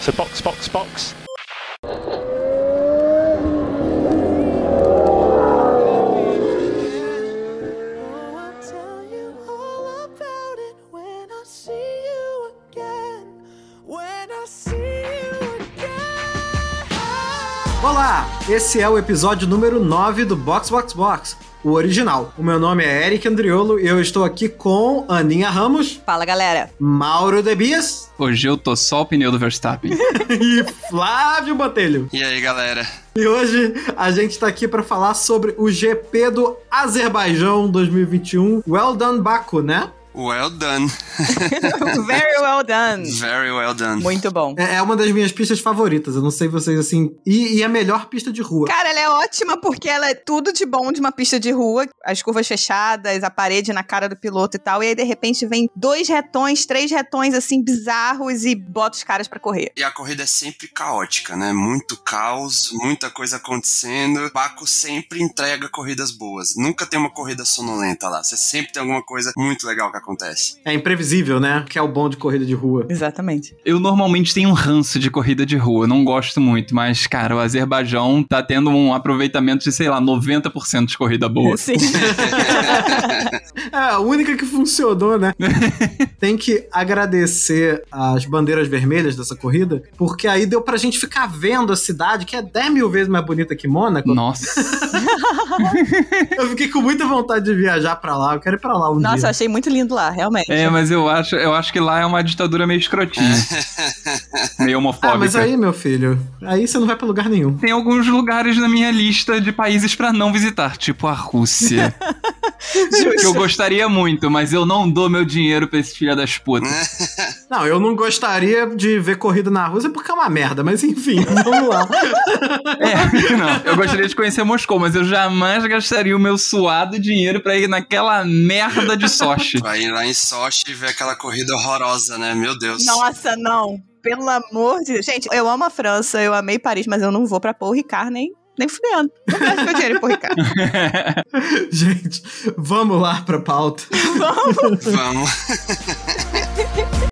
So box, box, box. Olá, esse é o episódio número 9 do Box Box Box, o original. O meu nome é Eric Andriolo e eu estou aqui com Aninha Ramos, Fala, galera. Mauro Debias Hoje eu tô só o pneu do Verstappen. e Flávio Botelho. E aí, galera? E hoje a gente tá aqui para falar sobre o GP do Azerbaijão 2021. Well done, Baku, né? Well done. Very well done. Very well done. Muito bom. É é uma das minhas pistas favoritas, eu não sei vocês assim. E, e a melhor pista de rua. Cara, ela é ótima porque ela é tudo de bom de uma pista de rua, as curvas fechadas, a parede na cara do piloto e tal, e aí de repente vem dois retões, três retões assim bizarros e bota os caras pra correr. E a corrida é sempre caótica, né? Muito caos, muita coisa acontecendo. Baco sempre entrega corridas boas. Nunca tem uma corrida sonolenta lá. Você sempre tem alguma coisa muito legal que acontece. É imprevisível, né? Que é o bom de corrida de rua. Exatamente. Eu normalmente tenho um ranço de corrida de rua, não gosto muito, mas, cara, o Azerbaijão tá tendo um aproveitamento de, sei lá, 90% de corrida boa. Sim. É a única que funcionou, né? Tem que agradecer as bandeiras vermelhas dessa corrida, porque aí deu pra gente ficar vendo a cidade, que é 10 mil vezes mais bonita que Mônaco. Nossa. Eu fiquei com muita vontade de viajar pra lá. Eu quero ir pra lá um Nossa, eu dia. achei muito lindo lá, realmente. É, mas eu acho, eu acho que lá é uma ditadura meio escrotinha. meio homofóbica. Ah, mas aí, meu filho, aí você não vai pra lugar nenhum. Tem alguns lugares na minha lista de países pra não visitar, tipo a Rússia. que eu gostaria muito, mas eu não dou meu dinheiro pra esse filho das putas. Não, eu não gostaria de ver corrida na Rússia porque é uma merda, mas enfim, vamos lá. É, não. Eu gostaria de conhecer Moscou, mas eu jamais gastaria o meu suado dinheiro pra ir naquela merda de Sochi. Vai ir lá em Sochi e ver aquela corrida horrorosa, né? Meu Deus. Nossa, não. Pelo amor de Deus. Gente, eu amo a França, eu amei Paris, mas eu não vou pra Paul Ricard nem, nem fudendo. Não gasto meu dinheiro em Paul Ricard. Gente, vamos lá pra pauta. Vamos.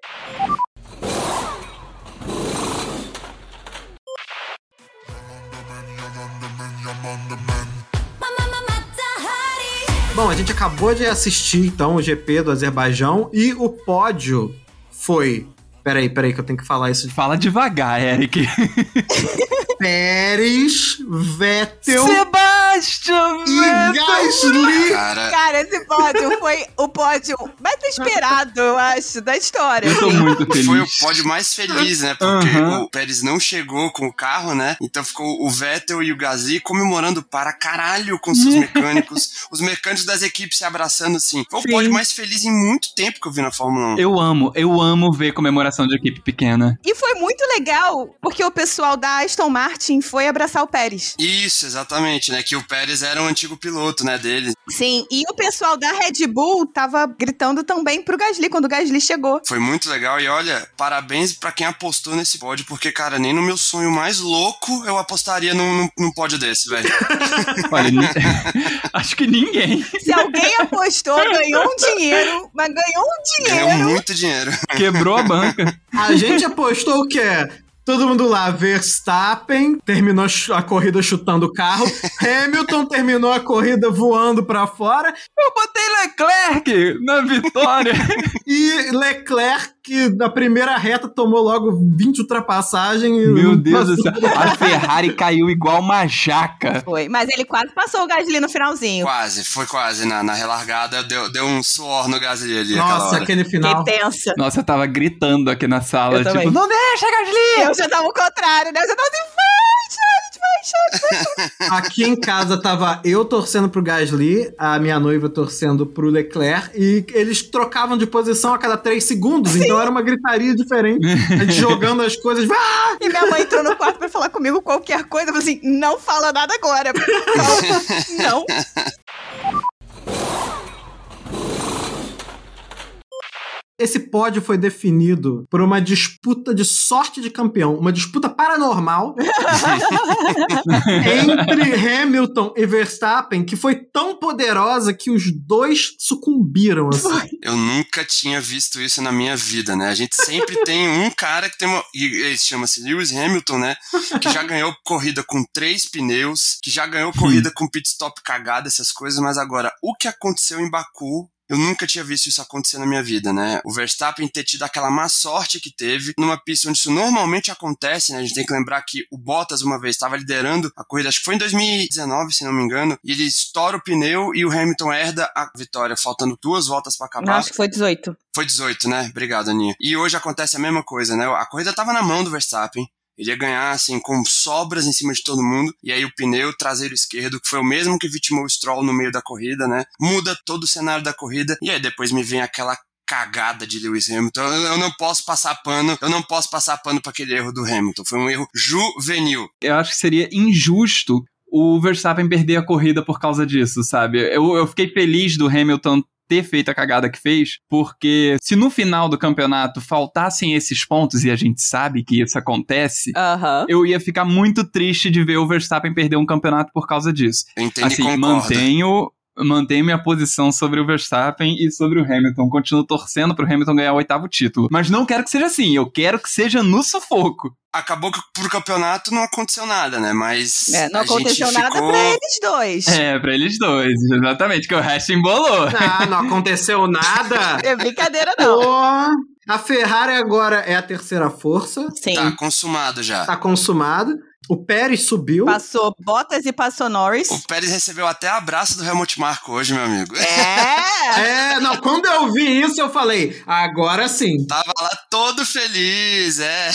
Bom, a gente acabou de assistir então o GP do Azerbaijão e o pódio foi. Peraí, peraí, que eu tenho que falar isso. Fala devagar, Eric. Pérez, Vettel Sebastian e Gasly. Cara, Cara, esse pódio foi o pódio mais esperado, eu acho, da história. Eu tô assim. muito feliz. foi o pódio mais feliz, né? Porque Aham. o Pérez não chegou com o carro, né? Então ficou o Vettel e o Gasly comemorando para caralho com seus mecânicos. Os mecânicos das equipes se abraçando assim. Foi Sim. o pódio mais feliz em muito tempo que eu vi na Fórmula 1. Eu amo, eu amo ver comemoração de equipe pequena. E foi muito legal, porque o pessoal da Aston Martin foi abraçar o Pérez. Isso, exatamente, né? Que o Pérez era um antigo piloto, né, dele. Sim, e o pessoal da Red Bull tava gritando também pro Gasly quando o Gasly chegou. Foi muito legal e olha, parabéns pra quem apostou nesse pódio, porque, cara, nem no meu sonho mais louco eu apostaria num, num, num pódio desse, velho. Olha, ni- acho que ninguém Se alguém apostou, ganhou um dinheiro, mas ganhou um Ganhou dinheiro. muito dinheiro. quebrou a banca. A gente apostou o quê? Todo mundo lá, Verstappen terminou a corrida chutando o carro, Hamilton terminou a corrida voando pra fora Eu botei Leclerc na vitória. e Leclerc, que na primeira reta tomou logo 20 ultrapassagens. Meu Deus do céu. A Ferrari caiu igual uma jaca. Foi, mas ele quase passou o Gasly no finalzinho. Quase, foi quase. Na, na relargada deu, deu um suor no Gasly ali Nossa, hora. aquele final. Que tensa. Nossa, eu tava gritando aqui na sala, Eu também. tipo, não deixa, Gasly! Eu já tava ao contrário, né? Eu já tava assim, vai, vai. Aqui em casa tava eu torcendo pro Gasly, a minha noiva torcendo pro Leclerc, e eles trocavam de posição a cada 3 segundos, então era uma gritaria diferente. A gente jogando as coisas. "Vá!" E minha mãe entrou no quarto pra falar comigo qualquer coisa. Eu falei assim, não fala nada agora. Não, não. Esse pódio foi definido por uma disputa de sorte de campeão, uma disputa paranormal entre Hamilton e Verstappen, que foi tão poderosa que os dois sucumbiram. Assim. Eu nunca tinha visto isso na minha vida, né? A gente sempre tem um cara que tem uma. E ele chama-se Lewis Hamilton, né? Que já ganhou corrida com três pneus, que já ganhou corrida com pit stop cagada, essas coisas, mas agora, o que aconteceu em Baku eu nunca tinha visto isso acontecer na minha vida, né? O Verstappen ter tido aquela má sorte que teve numa pista onde isso normalmente acontece, né? A gente tem que lembrar que o Bottas uma vez estava liderando a corrida, acho que foi em 2019, se não me engano, e ele estoura o pneu e o Hamilton herda a vitória, faltando duas voltas para acabar. Não, acho que foi 18. Foi 18, né? Obrigado, Aninha. E hoje acontece a mesma coisa, né? A corrida tava na mão do Verstappen. Ele ia ganhar, assim, com sobras em cima de todo mundo. E aí o pneu traseiro esquerdo, que foi o mesmo que vitimou o Stroll no meio da corrida, né? Muda todo o cenário da corrida. E aí depois me vem aquela cagada de Lewis Hamilton. Eu não posso passar pano, eu não posso passar pano para aquele erro do Hamilton. Foi um erro juvenil. Eu acho que seria injusto o Verstappen perder a corrida por causa disso, sabe? Eu, eu fiquei feliz do Hamilton ter feito a cagada que fez, porque se no final do campeonato faltassem esses pontos, e a gente sabe que isso acontece, Aham. eu ia ficar muito triste de ver o Verstappen perder um campeonato por causa disso. Eu entendo e assim, concordo. mantenho, mantenho minha posição sobre o Verstappen e sobre o Hamilton. Continuo torcendo pro Hamilton ganhar o oitavo título. Mas não quero que seja assim, eu quero que seja no sufoco. Acabou que pro campeonato não aconteceu nada, né? Mas. É, não a gente aconteceu nada ficou... pra eles dois. É, pra eles dois, exatamente, que o resto embolou. Ah, não aconteceu nada. É brincadeira, não. Pô, a Ferrari agora é a terceira força, Sim. Tá consumado já. tá consumado. O Pérez subiu. Passou Bottas e passou Norris. O Pérez recebeu até abraço do Helmut Marko hoje, meu amigo. É! É, não, quando eu vi isso, eu falei, agora sim, Tava lá todo feliz, é.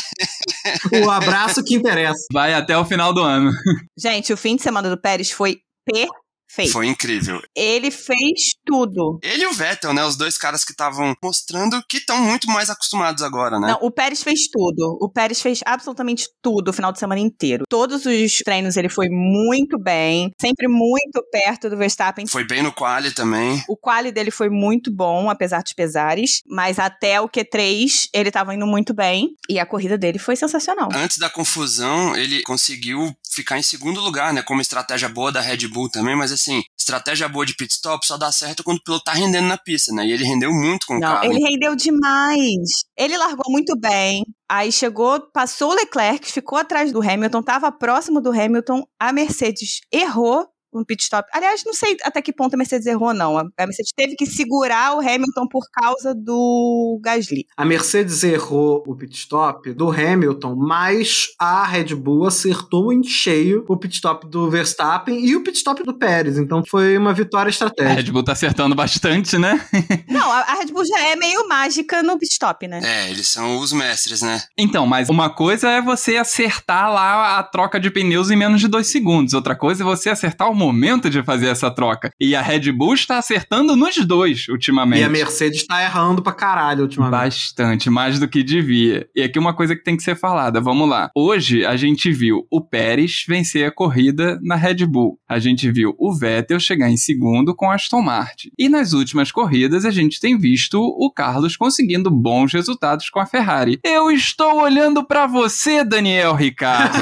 o abraço que interessa. Vai até o final do ano. Gente, o fim de semana do Pérez foi perfeito. Foi incrível. Ele fez tudo. Ele e o Vettel, né? Os dois caras que estavam mostrando que estão muito mais acostumados agora, né? Não, o Pérez fez tudo. O Pérez fez absolutamente tudo o final de semana inteiro. Todos os treinos ele foi muito bem, sempre muito perto do Verstappen. Foi bem no quali também. O quali dele foi muito bom, apesar dos pesares, mas até o Q3 ele tava indo muito bem e a corrida dele foi sensacional. Antes da confusão, ele conseguiu ficar em segundo lugar, né? Como estratégia boa da Red Bull também, mas assim, estratégia boa de pit stop só dá certo quando o piloto tá rendendo na pista, né? E ele rendeu muito com o Não, carro. ele rendeu demais. Ele largou muito bem. Aí chegou, passou o Leclerc, ficou atrás do Hamilton, tava próximo do Hamilton. A Mercedes errou no pit stop. Aliás, não sei até que ponto a Mercedes errou, não. A a Mercedes teve que segurar o Hamilton por causa do Gasly. A Mercedes errou o pit stop do Hamilton, mas a Red Bull acertou em cheio o pit stop do Verstappen e o pit stop do Pérez. Então foi uma vitória A estratégica. Red Bull tá acertando bastante, né? Não, a, a Red Bull já é meio mágica no pit stop, né? É, eles são os mestres, né? Então, mas uma coisa é você acertar lá a troca de pneus em menos de dois segundos. Outra coisa é você acertar o momento de fazer essa troca. E a Red Bull está acertando nos dois ultimamente. E a Mercedes tá errando pra caralho ultimamente. Bastante, mais do que devia. E aqui uma coisa que tem que ser falada, vamos lá. Hoje a gente viu o Pérez vencer a corrida na Red Bull. A gente viu o Vettel chegar em segundo com a Aston Martin. E nas últimas corridas a gente tem visto o Carlos conseguindo bons resultados com a Ferrari. Eu estou olhando pra você, Daniel Ricardo.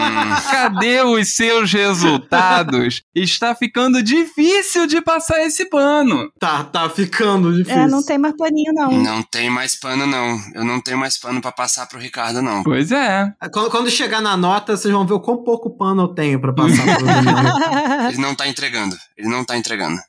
Cadê os seus resultados? Está ficando difícil de passar esse pano. Tá, tá ficando difícil. É, não tem mais paninho, não. não tem mais pano, não. Eu não tenho mais pano pra passar pro Ricardo, não. Pois é. Quando, quando chegar na nota, vocês vão ver o quão pouco pano eu tenho pra passar pro Daniel. Ele não tá entregando. Ele não tá entregando.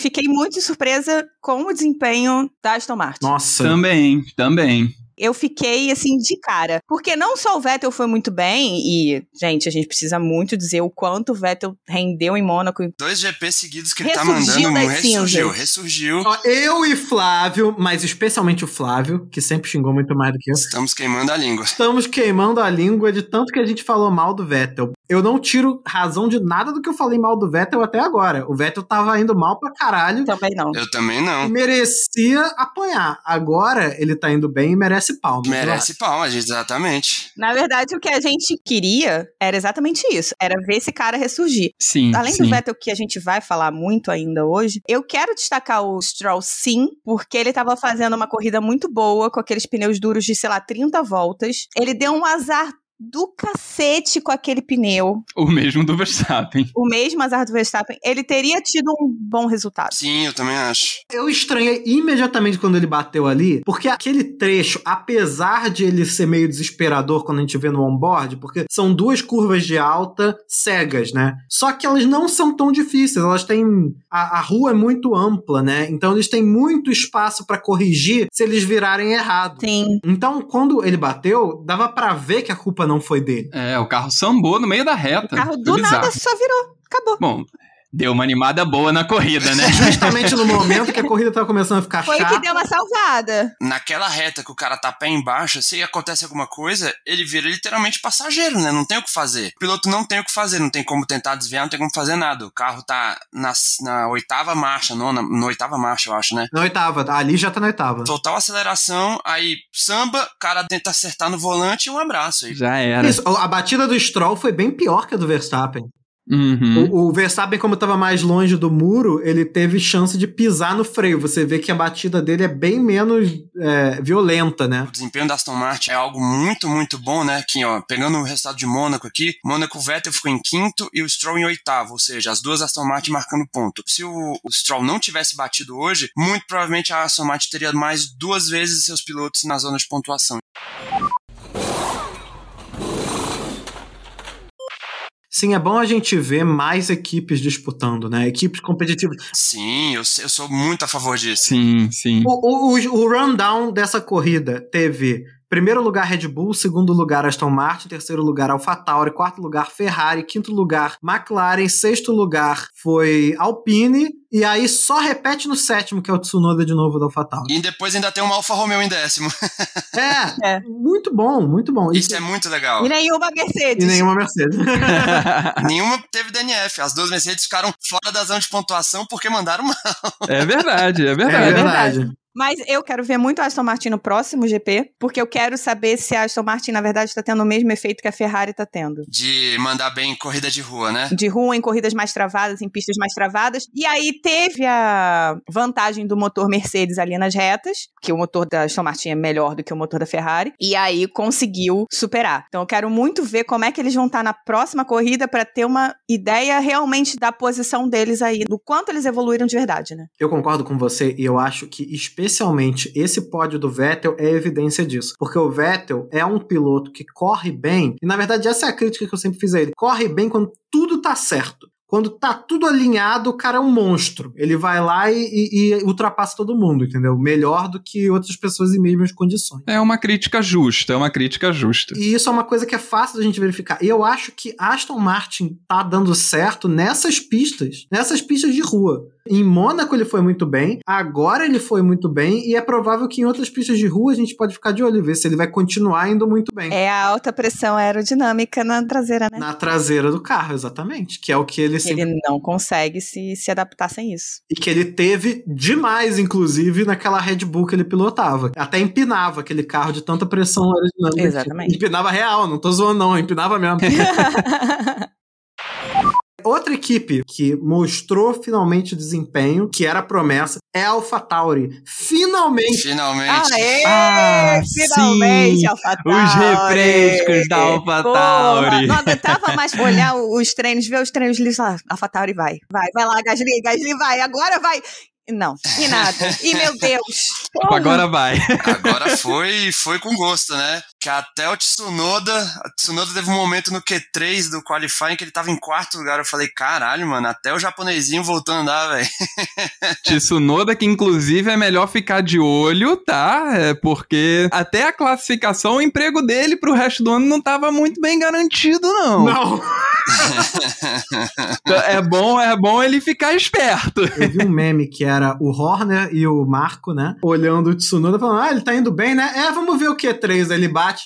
Fiquei muito surpresa com o desempenho da Aston Martin. Nossa. Também, também. Eu fiquei assim de cara. Porque não só o Vettel foi muito bem, e, gente, a gente precisa muito dizer o quanto o Vettel rendeu em Mônaco. Dois GP seguidos que ele tá mandando. das Ressurgiu, cinzas. ressurgiu. Ó, Eu e Flávio, mas especialmente o Flávio, que sempre xingou muito mais do que eu, Estamos queimando a língua. estamos queimando a língua de tanto que a gente falou mal do Vettel. Eu não tiro razão de nada do que eu falei mal do Vettel até agora. O Vettel tava indo mal pra caralho Também não. Eu também e não. merecia apanhar. Agora ele tá indo bem e merece merece palmas. Merece palmas, exatamente. Na verdade, o que a gente queria era exatamente isso. Era ver esse cara ressurgir. Sim, Além sim. do Vettel, que a gente vai falar muito ainda hoje, eu quero destacar o Stroll sim, porque ele tava fazendo uma corrida muito boa, com aqueles pneus duros de, sei lá, 30 voltas. Ele deu um azar do cacete com aquele pneu. O mesmo do Verstappen. O mesmo azar do Verstappen. Ele teria tido um bom resultado. Sim, eu também acho. Eu estranhei imediatamente quando ele bateu ali, porque aquele trecho, apesar de ele ser meio desesperador quando a gente vê no onboard, porque são duas curvas de alta cegas, né? Só que elas não são tão difíceis, elas têm. A, a rua é muito ampla, né? Então eles têm muito espaço pra corrigir se eles virarem errado. Sim. Então, quando ele bateu, dava pra ver que a culpa não foi dele. É, o carro sambou no meio da reta. O carro do bizarro. nada só virou. Acabou. Bom, deu uma animada boa na corrida, né? Justamente no momento que a corrida tava começando a ficar Foi chata. que deu uma salvada. Naquela reta que o cara tá pé embaixo, se acontece alguma coisa, ele vira literalmente passageiro, né? Não tem o que fazer. O piloto não tem o que fazer, não tem como tentar desviar, não tem como fazer nada. O carro tá na, na oitava marcha, nona, na oitava marcha, eu acho, né? Na oitava, ali já tá na oitava. Total aceleração, aí samba, o cara tenta acertar no volante e um abraço aí. Já era. Isso, a batida do Stroll foi bem pior que a do Verstappen. Uhum. O, o Verstappen, como estava mais longe do muro, ele teve chance de pisar no freio. Você vê que a batida dele é bem menos é, violenta, né? O desempenho da Aston Martin é algo muito, muito bom, né? Aqui, ó, pegando o resultado de Mônaco aqui, Mônaco o Vettel ficou em quinto e o Stroll em oitavo, ou seja, as duas Aston Martin marcando ponto. Se o, o Stroll não tivesse batido hoje, muito provavelmente a Aston Martin teria mais duas vezes seus pilotos na zona de pontuação. Sim, é bom a gente ver mais equipes disputando, né? Equipes competitivas. Sim, eu, eu sou muito a favor disso. Sim, sim. O, o, o, o rundown dessa corrida teve primeiro lugar Red Bull, segundo lugar Aston Martin, terceiro lugar AlphaTauri, quarto lugar Ferrari, quinto lugar McLaren, sexto lugar foi Alpine, e aí só repete no sétimo, que é o Tsunoda de novo da AlphaTauri. E depois ainda tem uma Alfa Romeo em décimo. É, É. muito bom, muito bom. Isso é muito legal. E nenhuma Mercedes. E nenhuma Mercedes. Nenhuma teve DNF. As duas Mercedes ficaram fora da zona de pontuação porque mandaram mal. É verdade, é É verdade. verdade. Mas eu quero ver muito a Aston Martin no próximo GP, porque eu quero saber se a Aston Martin, na verdade, está tendo o mesmo efeito que a Ferrari está tendo. De mandar bem em corrida de rua, né? De rua, em corridas mais travadas, em pistas mais travadas. E aí teve a vantagem do motor Mercedes ali nas retas, que o motor da Aston Martin é melhor do que o motor da Ferrari. E aí conseguiu superar. Então eu quero muito ver como é que eles vão estar na próxima corrida para ter uma ideia realmente da posição deles aí, do quanto eles evoluíram de verdade, né? Eu concordo com você e eu acho que especialmente esse pódio do Vettel é evidência disso. Porque o Vettel é um piloto que corre bem, e na verdade essa é a crítica que eu sempre fiz a ele. Corre bem quando tudo tá certo. Quando tá tudo alinhado, o cara é um monstro. Ele vai lá e, e- e ultrapassa todo mundo, entendeu? Melhor do que outras pessoas em mesmas condições. É uma crítica justa, é uma crítica justa. E isso é uma coisa que é fácil da gente verificar. E eu acho que Aston Martin tá dando certo nessas pistas, nessas pistas de rua. Em Mônaco ele foi muito bem, agora ele foi muito bem, e é provável que em outras pistas de rua a gente pode ficar de olho e ver se ele vai continuar indo muito bem. É a alta pressão aerodinâmica na traseira, né? Na traseira do carro, exatamente. Que é o que ele sempre. Ele não consegue se, se adaptar sem isso. E que ele teve demais, inclusive, naquela Red Bull que ele pilotava. Até empinava aquele carro de tanta pressão aerodinâmica. Exatamente. Empinava real, não tô zoando, não, empinava mesmo. Outra equipe que mostrou finalmente o desempenho, que era a promessa, é a AlphaTauri. Finalmente! Finalmente. Aê! Ah, finalmente, AlphaTauri! Os refrescos da AlphaTauri. Não aguentava mais olhar os treinos, ver os treinos livres lá. AlphaTauri vai, vai, vai lá, Gasly, Gasly vai, agora vai. Não, e nada. E meu Deus. porra. Agora vai. Agora foi, foi com gosto, né? Que até o Tsunoda, o Tsunoda teve um momento no Q3 do qualifying que ele tava em quarto lugar. Eu falei, caralho, mano, até o japonesinho voltou a andar, velho. Tsunoda, que inclusive é melhor ficar de olho, tá? É porque até a classificação, o emprego dele pro resto do ano não tava muito bem garantido, não. Não! É bom, é bom ele ficar esperto. Eu vi um meme que era o Horner e o Marco, né? Olhando o Tsunoda falando: Ah, ele tá indo bem, né? É, vamos ver o Q3. Aí ele bate.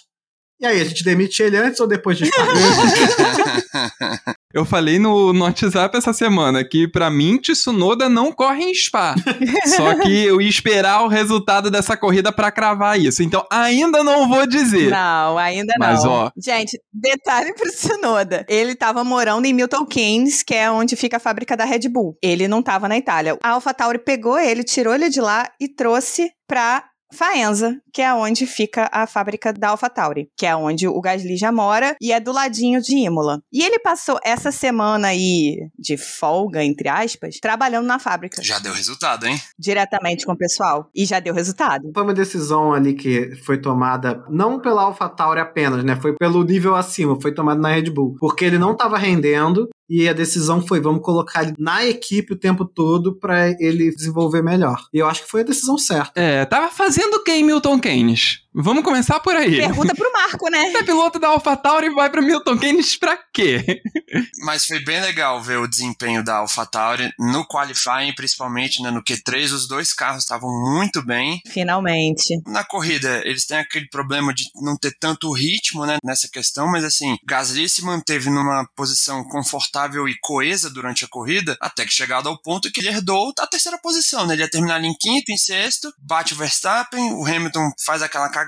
E aí, a gente demite ele antes ou depois de Eu falei no, no WhatsApp essa semana que, pra mim, Tsunoda não corre em Spa. Só que eu ia esperar o resultado dessa corrida pra cravar isso. Então, ainda não vou dizer. Não, ainda Mas, não. ó. Gente, detalhe pro Tsunoda. Ele tava morando em Milton Keynes, que é onde fica a fábrica da Red Bull. Ele não tava na Itália. A AlphaTauri pegou ele, tirou ele de lá e trouxe pra Faenza, que é onde fica a fábrica da AlphaTauri, que é onde o Gasly já mora e é do ladinho de Imola. E ele passou essa semana aí de folga, entre aspas, trabalhando na fábrica, Já deu resultado, hein? diretamente com o pessoal. E já deu resultado. Foi uma decisão ali que foi tomada não pela AlphaTauri apenas, né? Foi pelo nível acima, foi tomada na Red Bull. Porque ele não estava rendendo e a decisão foi vamos colocar ele na equipe o tempo todo para ele desenvolver melhor. E eu acho que foi a decisão certa. É, tava fazendo o que em Milton Keynes? Vamos começar por aí. Pergunta pro Marco, né? É piloto da AlphaTauri e vai pra Milton Keynes pra quê? Mas foi bem legal ver o desempenho da AlphaTauri no qualifying, principalmente né, no Q3. Os dois carros estavam muito bem. Finalmente. Na corrida, eles têm aquele problema de não ter tanto ritmo né, nessa questão, mas assim, Gasly se manteve numa posição confortável e coesa durante a corrida, até que chegado ao ponto que ele herdou a terceira posição. Né? Ele ia terminar ali em quinto, em sexto, bate o Verstappen, o Hamilton faz aquela cagada.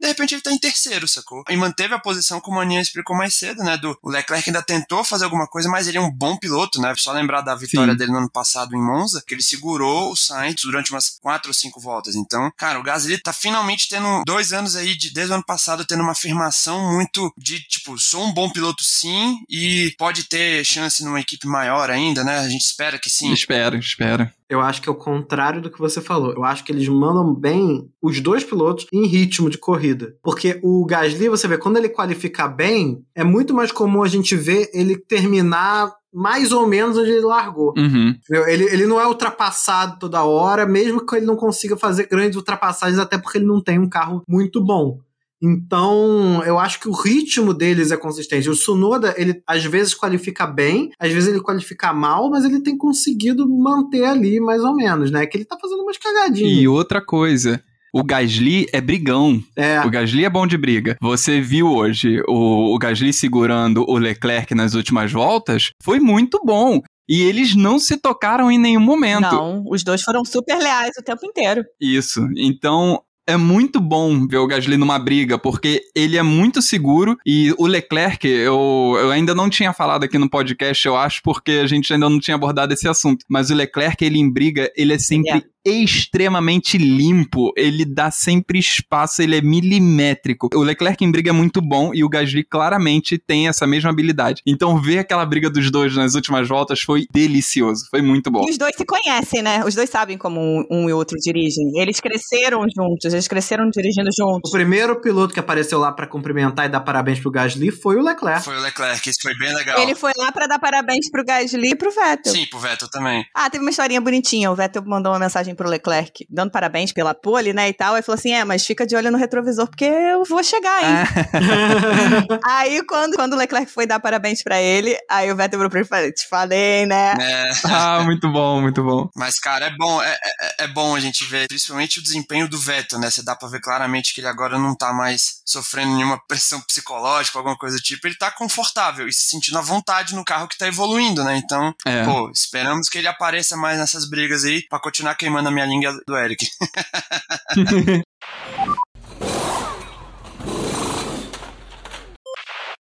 De repente ele tá em terceiro, sacou? E manteve a posição como a Aninha explicou mais cedo, né? Do o Leclerc ainda tentou fazer alguma coisa, mas ele é um bom piloto, né? Só lembrar da vitória Sim. dele no ano passado em Monza, que ele segurou o Sainz durante umas quatro ou cinco voltas. Então, cara, o Gasly tá finalmente tendo dois anos aí, de, desde o ano passado, tendo uma afirmação muito de, tipo, sou um bom piloto sim, e pode ter chance numa equipe maior ainda, né? A gente espera que sim. Espero, espero. Eu acho que é o contrário do que você falou. Eu acho que eles mandam bem os dois pilotos em ritmo de corrida. Porque o Gasly, você vê, quando ele qualifica bem, é muito mais comum a gente ver ele terminar mais ou menos onde ele largou. Uhum. Ele, ele não é ultrapassado toda hora, mesmo que ele não consiga fazer grandes ultrapassagens, até porque ele não tem um carro muito bom. Então, eu acho que o ritmo deles é consistente. O Sunoda, ele às vezes qualifica bem, às vezes ele qualifica mal, mas ele tem conseguido manter ali mais ou menos, né? Que ele tá fazendo umas cagadinhas. E outra coisa. O Gasly é brigão. É, O Gasly é bom de briga. Você viu hoje o, o Gasly segurando o Leclerc nas últimas voltas? Foi muito bom. E eles não se tocaram em nenhum momento. Não, os dois foram super leais o tempo inteiro. Isso. Então. É muito bom ver o Gasly numa briga, porque ele é muito seguro e o Leclerc, eu, eu ainda não tinha falado aqui no podcast, eu acho, porque a gente ainda não tinha abordado esse assunto. Mas o Leclerc, ele em briga, ele é sempre extremamente limpo, ele dá sempre espaço, ele é milimétrico. O Leclerc em briga é muito bom e o Gasly claramente tem essa mesma habilidade. Então ver aquela briga dos dois nas últimas voltas foi delicioso, foi muito bom. E os dois se conhecem, né? Os dois sabem como um, um e outro dirigem. Eles cresceram juntos, eles cresceram dirigindo o juntos. primeiro piloto que apareceu lá pra cumprimentar e dar parabéns pro Gasly foi o Leclerc. Foi o Leclerc, isso foi bem legal. Ele foi lá pra dar parabéns pro Gasly e pro Vettel. Sim, pro Vettel também. Ah, teve uma historinha bonitinha. O Vettel mandou uma mensagem pro Leclerc, dando parabéns pela pole, né, e tal. Aí falou assim: é, mas fica de olho no retrovisor, porque eu vou chegar, hein? Aí, quando, quando o Leclerc foi dar parabéns pra ele, aí o Vettel virou pra ele e falou: te falei, né? É, ah, muito bom, muito bom. mas, cara, é bom, é, é, é bom a gente ver, principalmente o desempenho do Vettel, né? Você dá pra ver claramente que ele agora não tá mais sofrendo nenhuma pressão psicológica, alguma coisa do tipo. Ele tá confortável e se sentindo à vontade no carro que tá evoluindo, né? Então, É. pô, esperamos que ele apareça mais nessas brigas aí pra continuar queimando a minha língua do Eric.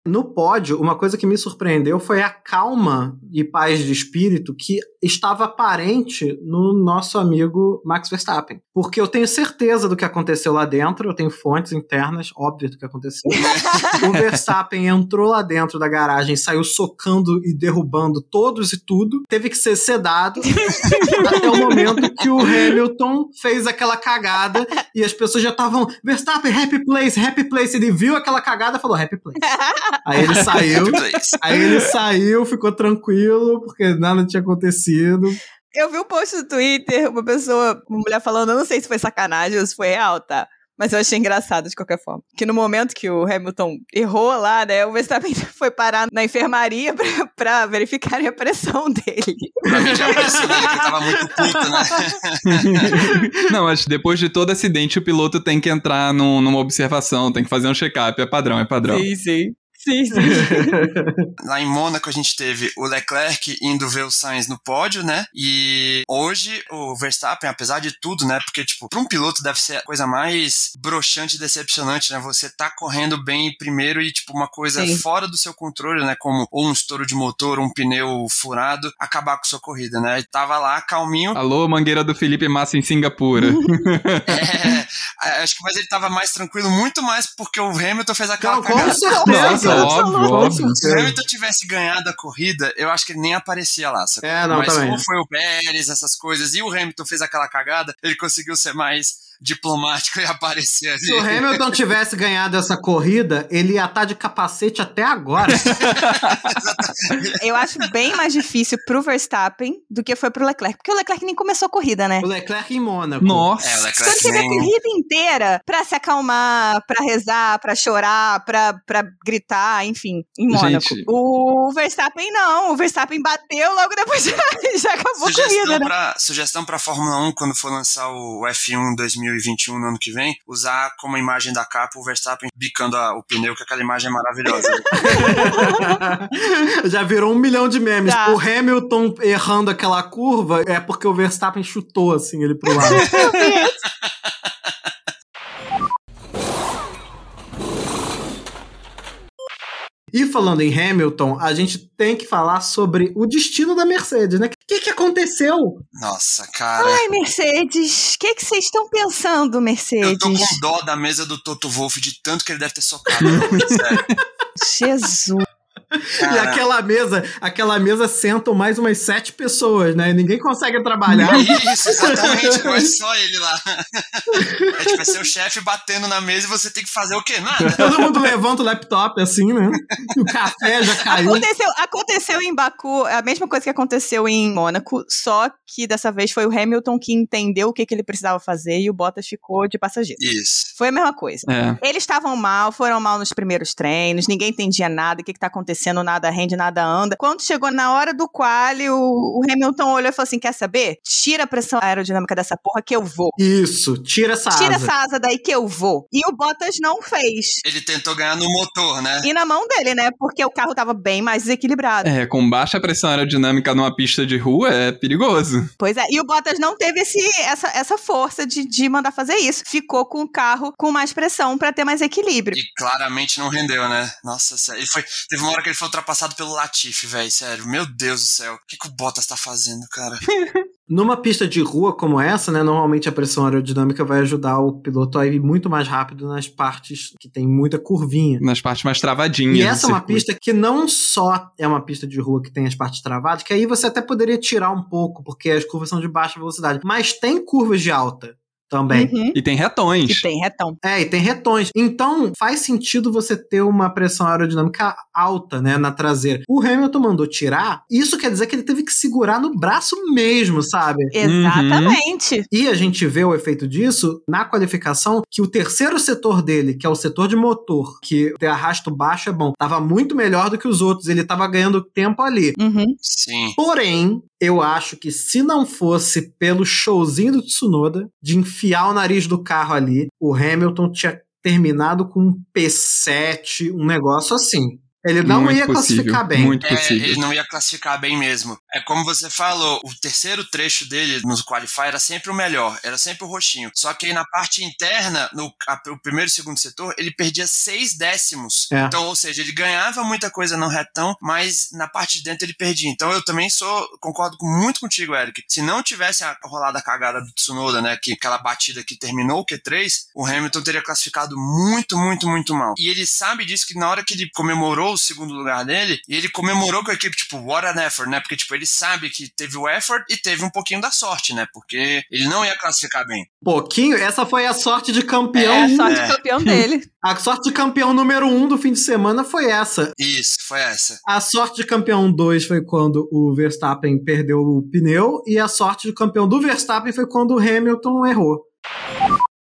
No pódio, uma coisa que me surpreendeu foi a calma e paz de espírito que estava aparente no nosso amigo Max Verstappen. Porque eu tenho certeza do que aconteceu lá dentro, eu tenho fontes internas óbvias do que aconteceu. o Verstappen entrou lá dentro da garagem, saiu socando e derrubando todos e tudo, teve que ser sedado até o momento que o Hamilton fez aquela cagada e as pessoas já estavam Verstappen, happy place, happy place. Ele viu aquela cagada e falou happy place. Aí ele saiu, aí ele saiu, ficou tranquilo, porque nada tinha acontecido. Eu vi um post no Twitter, uma pessoa, uma mulher falando, eu não sei se foi sacanagem ou se foi real, tá? Mas eu achei engraçado de qualquer forma. Que no momento que o Hamilton errou lá, né, o Verstappen foi parar na enfermaria pra, pra verificarem a pressão dele. Pra medir a pressão dele, que tava muito puto, né? Não, mas depois de todo acidente, o piloto tem que entrar num- numa observação, tem que fazer um check-up. É padrão, é padrão. Sim, sim. Sim, sim. Lá em Mônaco a gente teve o Leclerc indo ver o Sainz no pódio, né? E hoje o Verstappen, apesar de tudo, né? Porque, tipo, para um piloto deve ser a coisa mais broxante e decepcionante, né? Você tá correndo bem primeiro e, tipo, uma coisa Sim. fora do seu controle, né? Como ou um estouro de motor, um pneu furado, acabar com sua corrida, né? E tava lá calminho. Alô, mangueira do Felipe Massa em Singapura. É, acho que mas ele tava mais tranquilo, muito mais porque o Hamilton fez aquela Não, com cagada. certeza. Óbvio. Se o Hamilton tivesse ganhado a corrida, eu acho que ele nem aparecia lá. sabe? É, não, Mas também. como foi o Pérez, essas coisas, e o Hamilton fez aquela cagada, ele conseguiu ser mais diplomático e aparecer ali. Se o Hamilton tivesse ganhado essa corrida, ele ia estar de capacete até agora. Eu acho bem mais difícil pro Verstappen do que foi pro Leclerc. Porque o Leclerc nem começou a corrida, né? o Leclerc em Mônaco. Nossa. É, o Então Leclerc ele teve a corrida inteira pra se acalmar, pra rezar, pra chorar, pra, pra gritar, enfim, em Mônaco. Gente. O Verstappen não. O Verstappen bateu logo depois já, já acabou a corrida, Sugestão né? pra, sugestão pra Fórmula 1, quando for lançar o F1 2021 no ano que vem, usar como imagem da capa o Verstappen bicando a- o pneu, que aquela imagem é maravilhosa. Já virou um milhão de memes. Tá. O Hamilton errando aquela curva é porque o Verstappen chutou assim ele pro lado. E falando em Hamilton, a gente tem que falar sobre o destino da Mercedes, né? O que, que aconteceu? Nossa, cara. Ai, Mercedes, o que que vocês estão pensando, Eu Mercedes? tô com dó da mesa do Toto Wolff de tanto que ele deve ter socado. Sério. E aquela mesa, aquela mesa sentam mais umas sete pessoas, né? Ninguém consegue trabalhar. Isso, exatamente, é só ele lá. É tipo, é seu chefe batendo na mesa e você tem que fazer o quê? Nada. Todo mundo levanta o laptop assim, né? O café já caiu. Aconteceu, aconteceu em Baku a mesma coisa que aconteceu em Mônaco, só que dessa vez foi o Hamilton que entendeu o que, que ele precisava fazer e o Bottas ficou de passageiro. Isso. Foi a mesma coisa. É. Eles estavam mal, foram mal nos primeiros treinos, ninguém entendia nada, o que, que tá acontecendo, nada rende, nada anda. Quando chegou na hora do quali, o, o Hamilton olhou e falou assim: quer saber? Tira a pressão aerodinâmica dessa porra que eu vou. Isso, tira essa Tira asa. essa asa daí que eu vou. E o Bottas não fez. Ele tentou ganhar no motor, né? E na mão dele, né? Porque o carro tava bem mais desequilibrado. É, com baixa pressão aerodinâmica numa pista de rua é perigoso. Pois é, e o Bottas não teve esse, essa, essa força de, de mandar fazer isso. Ficou com o carro com mais pressão pra ter mais equilíbrio. E claramente não rendeu, né? Nossa, sério. Ele foi, teve uma hora que ele foi ultrapassado pelo Latifi, velho. Sério. Meu Deus do céu. O que, que o Bottas tá fazendo, cara? Numa pista de rua como essa, né, normalmente a pressão aerodinâmica vai ajudar o piloto a ir muito mais rápido nas partes que tem muita curvinha. Nas partes mais travadinhas. E essa é uma circuito. pista que não só é uma pista de rua que tem as partes travadas, que aí você até poderia tirar um pouco, porque as curvas são de baixa velocidade, mas tem curvas de alta também. Uhum. E tem retões. E tem retão. É, e tem retões. Então, faz sentido você ter uma pressão aerodinâmica alta, né, na traseira. O Hamilton mandou tirar, isso quer dizer que ele teve que segurar no braço mesmo, sabe? Exatamente. E a gente vê o efeito disso na qualificação, que o terceiro setor dele, que é o setor de motor, que tem arrasto baixo é bom, tava muito melhor do que os outros, ele tava ganhando tempo ali. Uhum. Sim. Porém, eu acho que se não fosse pelo showzinho do Tsunoda, de enfiar o nariz do carro ali, o Hamilton tinha terminado com um P7, um negócio assim. Ele não Muito ia possível, classificar bem. Muito É, possível. ele não ia classificar bem mesmo. É como você falou, o terceiro trecho dele nos qualify era sempre o melhor, era sempre o roxinho. Só que aí na parte interna, no a- o primeiro e segundo setor, ele perdia seis décimos. É. Então, ou seja, ele ganhava muita coisa no retão, mas na parte de dentro ele perdia. Então eu também sou, concordo com- muito contigo, Eric. Se não tivesse a rolada a cagada do Tsunoda, né, que aquela batida que terminou o Q3, o Hamilton teria classificado muito, muito, muito mal. E ele sabe disso que na hora que ele comemorou o segundo lugar dele, e ele comemorou com a equipe, tipo, what an effort, né? Porque, tipo, ele sabe que teve o effort e teve um pouquinho da sorte, né? Porque ele não ia classificar bem. Pouquinho, essa foi a sorte de campeão. É a sorte É. campeão dele. A sorte de campeão número um do fim de semana foi essa. Isso, foi essa. A sorte de campeão 2 foi quando o Verstappen perdeu o pneu, e a sorte de campeão do Verstappen foi quando o Hamilton errou.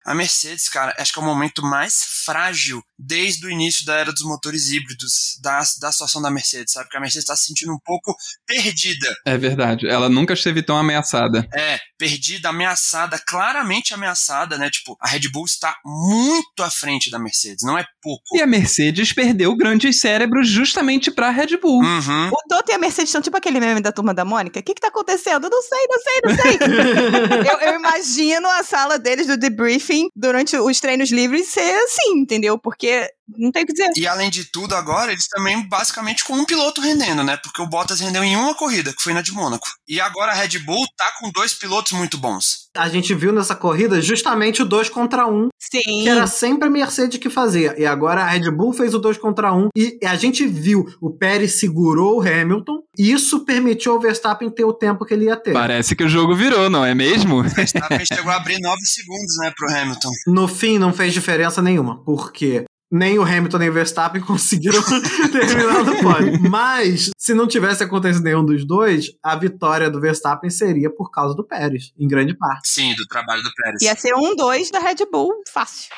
A Mercedes, cara, acho que é o momento mais frágil desde o início da era dos motores híbridos, da, da situação da Mercedes, sabe? Que a Mercedes tá se sentindo um pouco perdida. É verdade. Ela nunca esteve tão ameaçada. É, perdida, ameaçada, claramente ameaçada, né? Tipo, a Red Bull está muito à frente da Mercedes, não é pouco. E a Mercedes perdeu grandes cérebros justamente pra Red Bull. Uhum. O Toto e a Mercedes estão tipo aquele meme da turma da Mônica. O que que tá acontecendo? Não sei, não sei, não sei. eu, eu imagino a sala deles do debriefing durante os treinos livres ser assim, entendeu? Porque não tem o que dizer. E além de tudo, agora eles também basicamente com um piloto rendendo, né? Porque o Bottas rendeu em uma corrida, que foi na de Mônaco. E agora a Red Bull tá com dois pilotos muito bons. A gente viu nessa corrida justamente o 2 contra 1, um, Sim. que era sempre a Mercedes que fazia. E agora a Red Bull fez o 2 contra 1 um, e a gente viu o Pérez segurou o Hamilton e isso permitiu ao Verstappen ter o tempo que ele ia ter. Parece que o jogo virou, não é mesmo? O Verstappen chegou a abrir 9 segundos, né, pro Hamilton. No fim, não fez diferença nenhuma, porque nem o Hamilton nem o Verstappen conseguiram terminar no pódio. Mas, se não tivesse acontecido nenhum dos dois, a vitória do Verstappen seria por causa do Pérez, em grande parte. Sim, do trabalho do Pérez. Ia ser um, dois da Red Bull, fácil.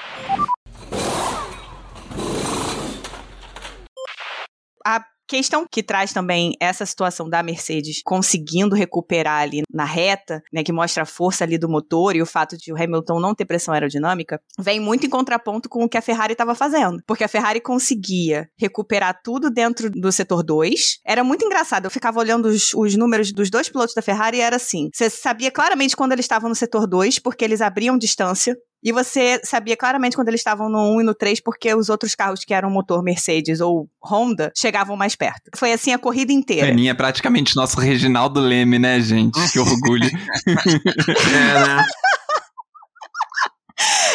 A questão que traz também essa situação da Mercedes conseguindo recuperar ali na reta, né, que mostra a força ali do motor e o fato de o Hamilton não ter pressão aerodinâmica, vem muito em contraponto com o que a Ferrari estava fazendo. Porque a Ferrari conseguia recuperar tudo dentro do setor 2. Era muito engraçado, eu ficava olhando os, os números dos dois pilotos da Ferrari e era assim, você sabia claramente quando eles estavam no setor 2, porque eles abriam distância e você sabia claramente quando eles estavam no 1 e no 3, porque os outros carros que eram motor Mercedes ou Honda chegavam mais perto. Foi assim a corrida inteira. Peninha é praticamente nosso Reginaldo Leme, né, gente? Que orgulho. É, né?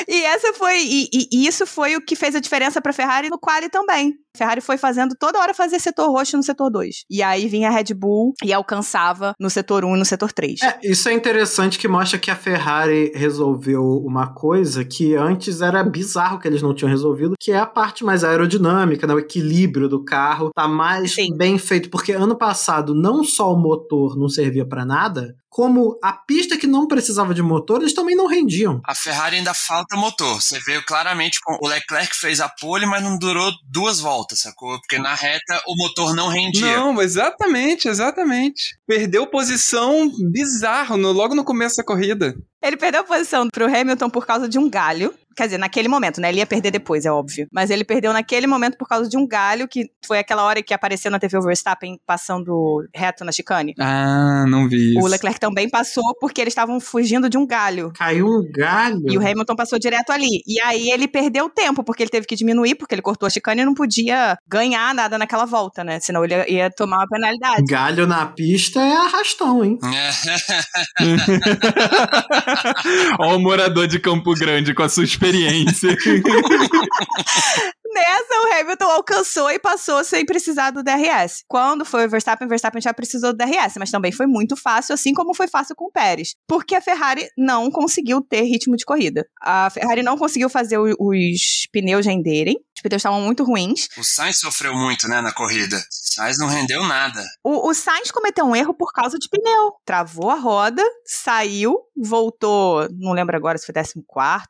E essa foi e, e- isso foi o que fez a diferença pra Ferrari no quali também. A Ferrari foi fazendo toda hora fazer setor roxo no setor 2. E aí vinha a Red Bull e alcançava no setor 1 e no setor 3. É, isso é interessante que mostra que a Ferrari resolveu uma coisa que antes era bizarro que eles não tinham resolvido, que é a parte mais aerodinâmica, né? o equilíbrio do carro tá mais Sim. bem feito, porque ano passado não só o motor não servia pra nada, como a pista que não precisava de motor, eles também não rendiam. A Ferrari ainda falta motor. Você vê claramente com o Leclerc fez a pole, mas não durou duas voltas, sacou? Porque na reta o motor não rendia. Não, exatamente, exatamente. Perdeu posição bizarro no- logo no começo da corrida. Ele perdeu a posição pro Hamilton por causa de um galho. Quer dizer, naquele momento, né? Ele ia perder depois, é óbvio. Mas ele perdeu naquele momento por causa de um galho, que foi aquela hora que apareceu na TV o Verstappen passando reto na chicane. Ah, não vi isso. O Leclerc também passou porque eles estavam fugindo de um galho. Caiu um galho. E o Hamilton passou direto ali. E aí ele perdeu tempo, porque ele teve que diminuir, porque ele cortou a chicane e não podia ganhar nada naquela volta, né? Senão ele ia, ia tomar uma penalidade. Galho na pista é arrastão, hein? Ó o morador de Campo Grande com a sua experiência. Nessa, o Hamilton alcançou e passou sem precisar do DRS. Quando foi o Verstappen, o Verstappen já precisou do DRS, mas também foi muito fácil, assim como foi fácil com o Pérez. Porque a Ferrari não conseguiu ter ritmo de corrida. A Ferrari não conseguiu fazer o- os pneus renderem. Os pneus estavam muito ruins. O Sainz sofreu muito, né, na corrida. O Sainz não rendeu nada. O, o Sainz cometeu um erro por causa de pneu. Travou a roda, saiu, voltou, não lembro agora se foi 14,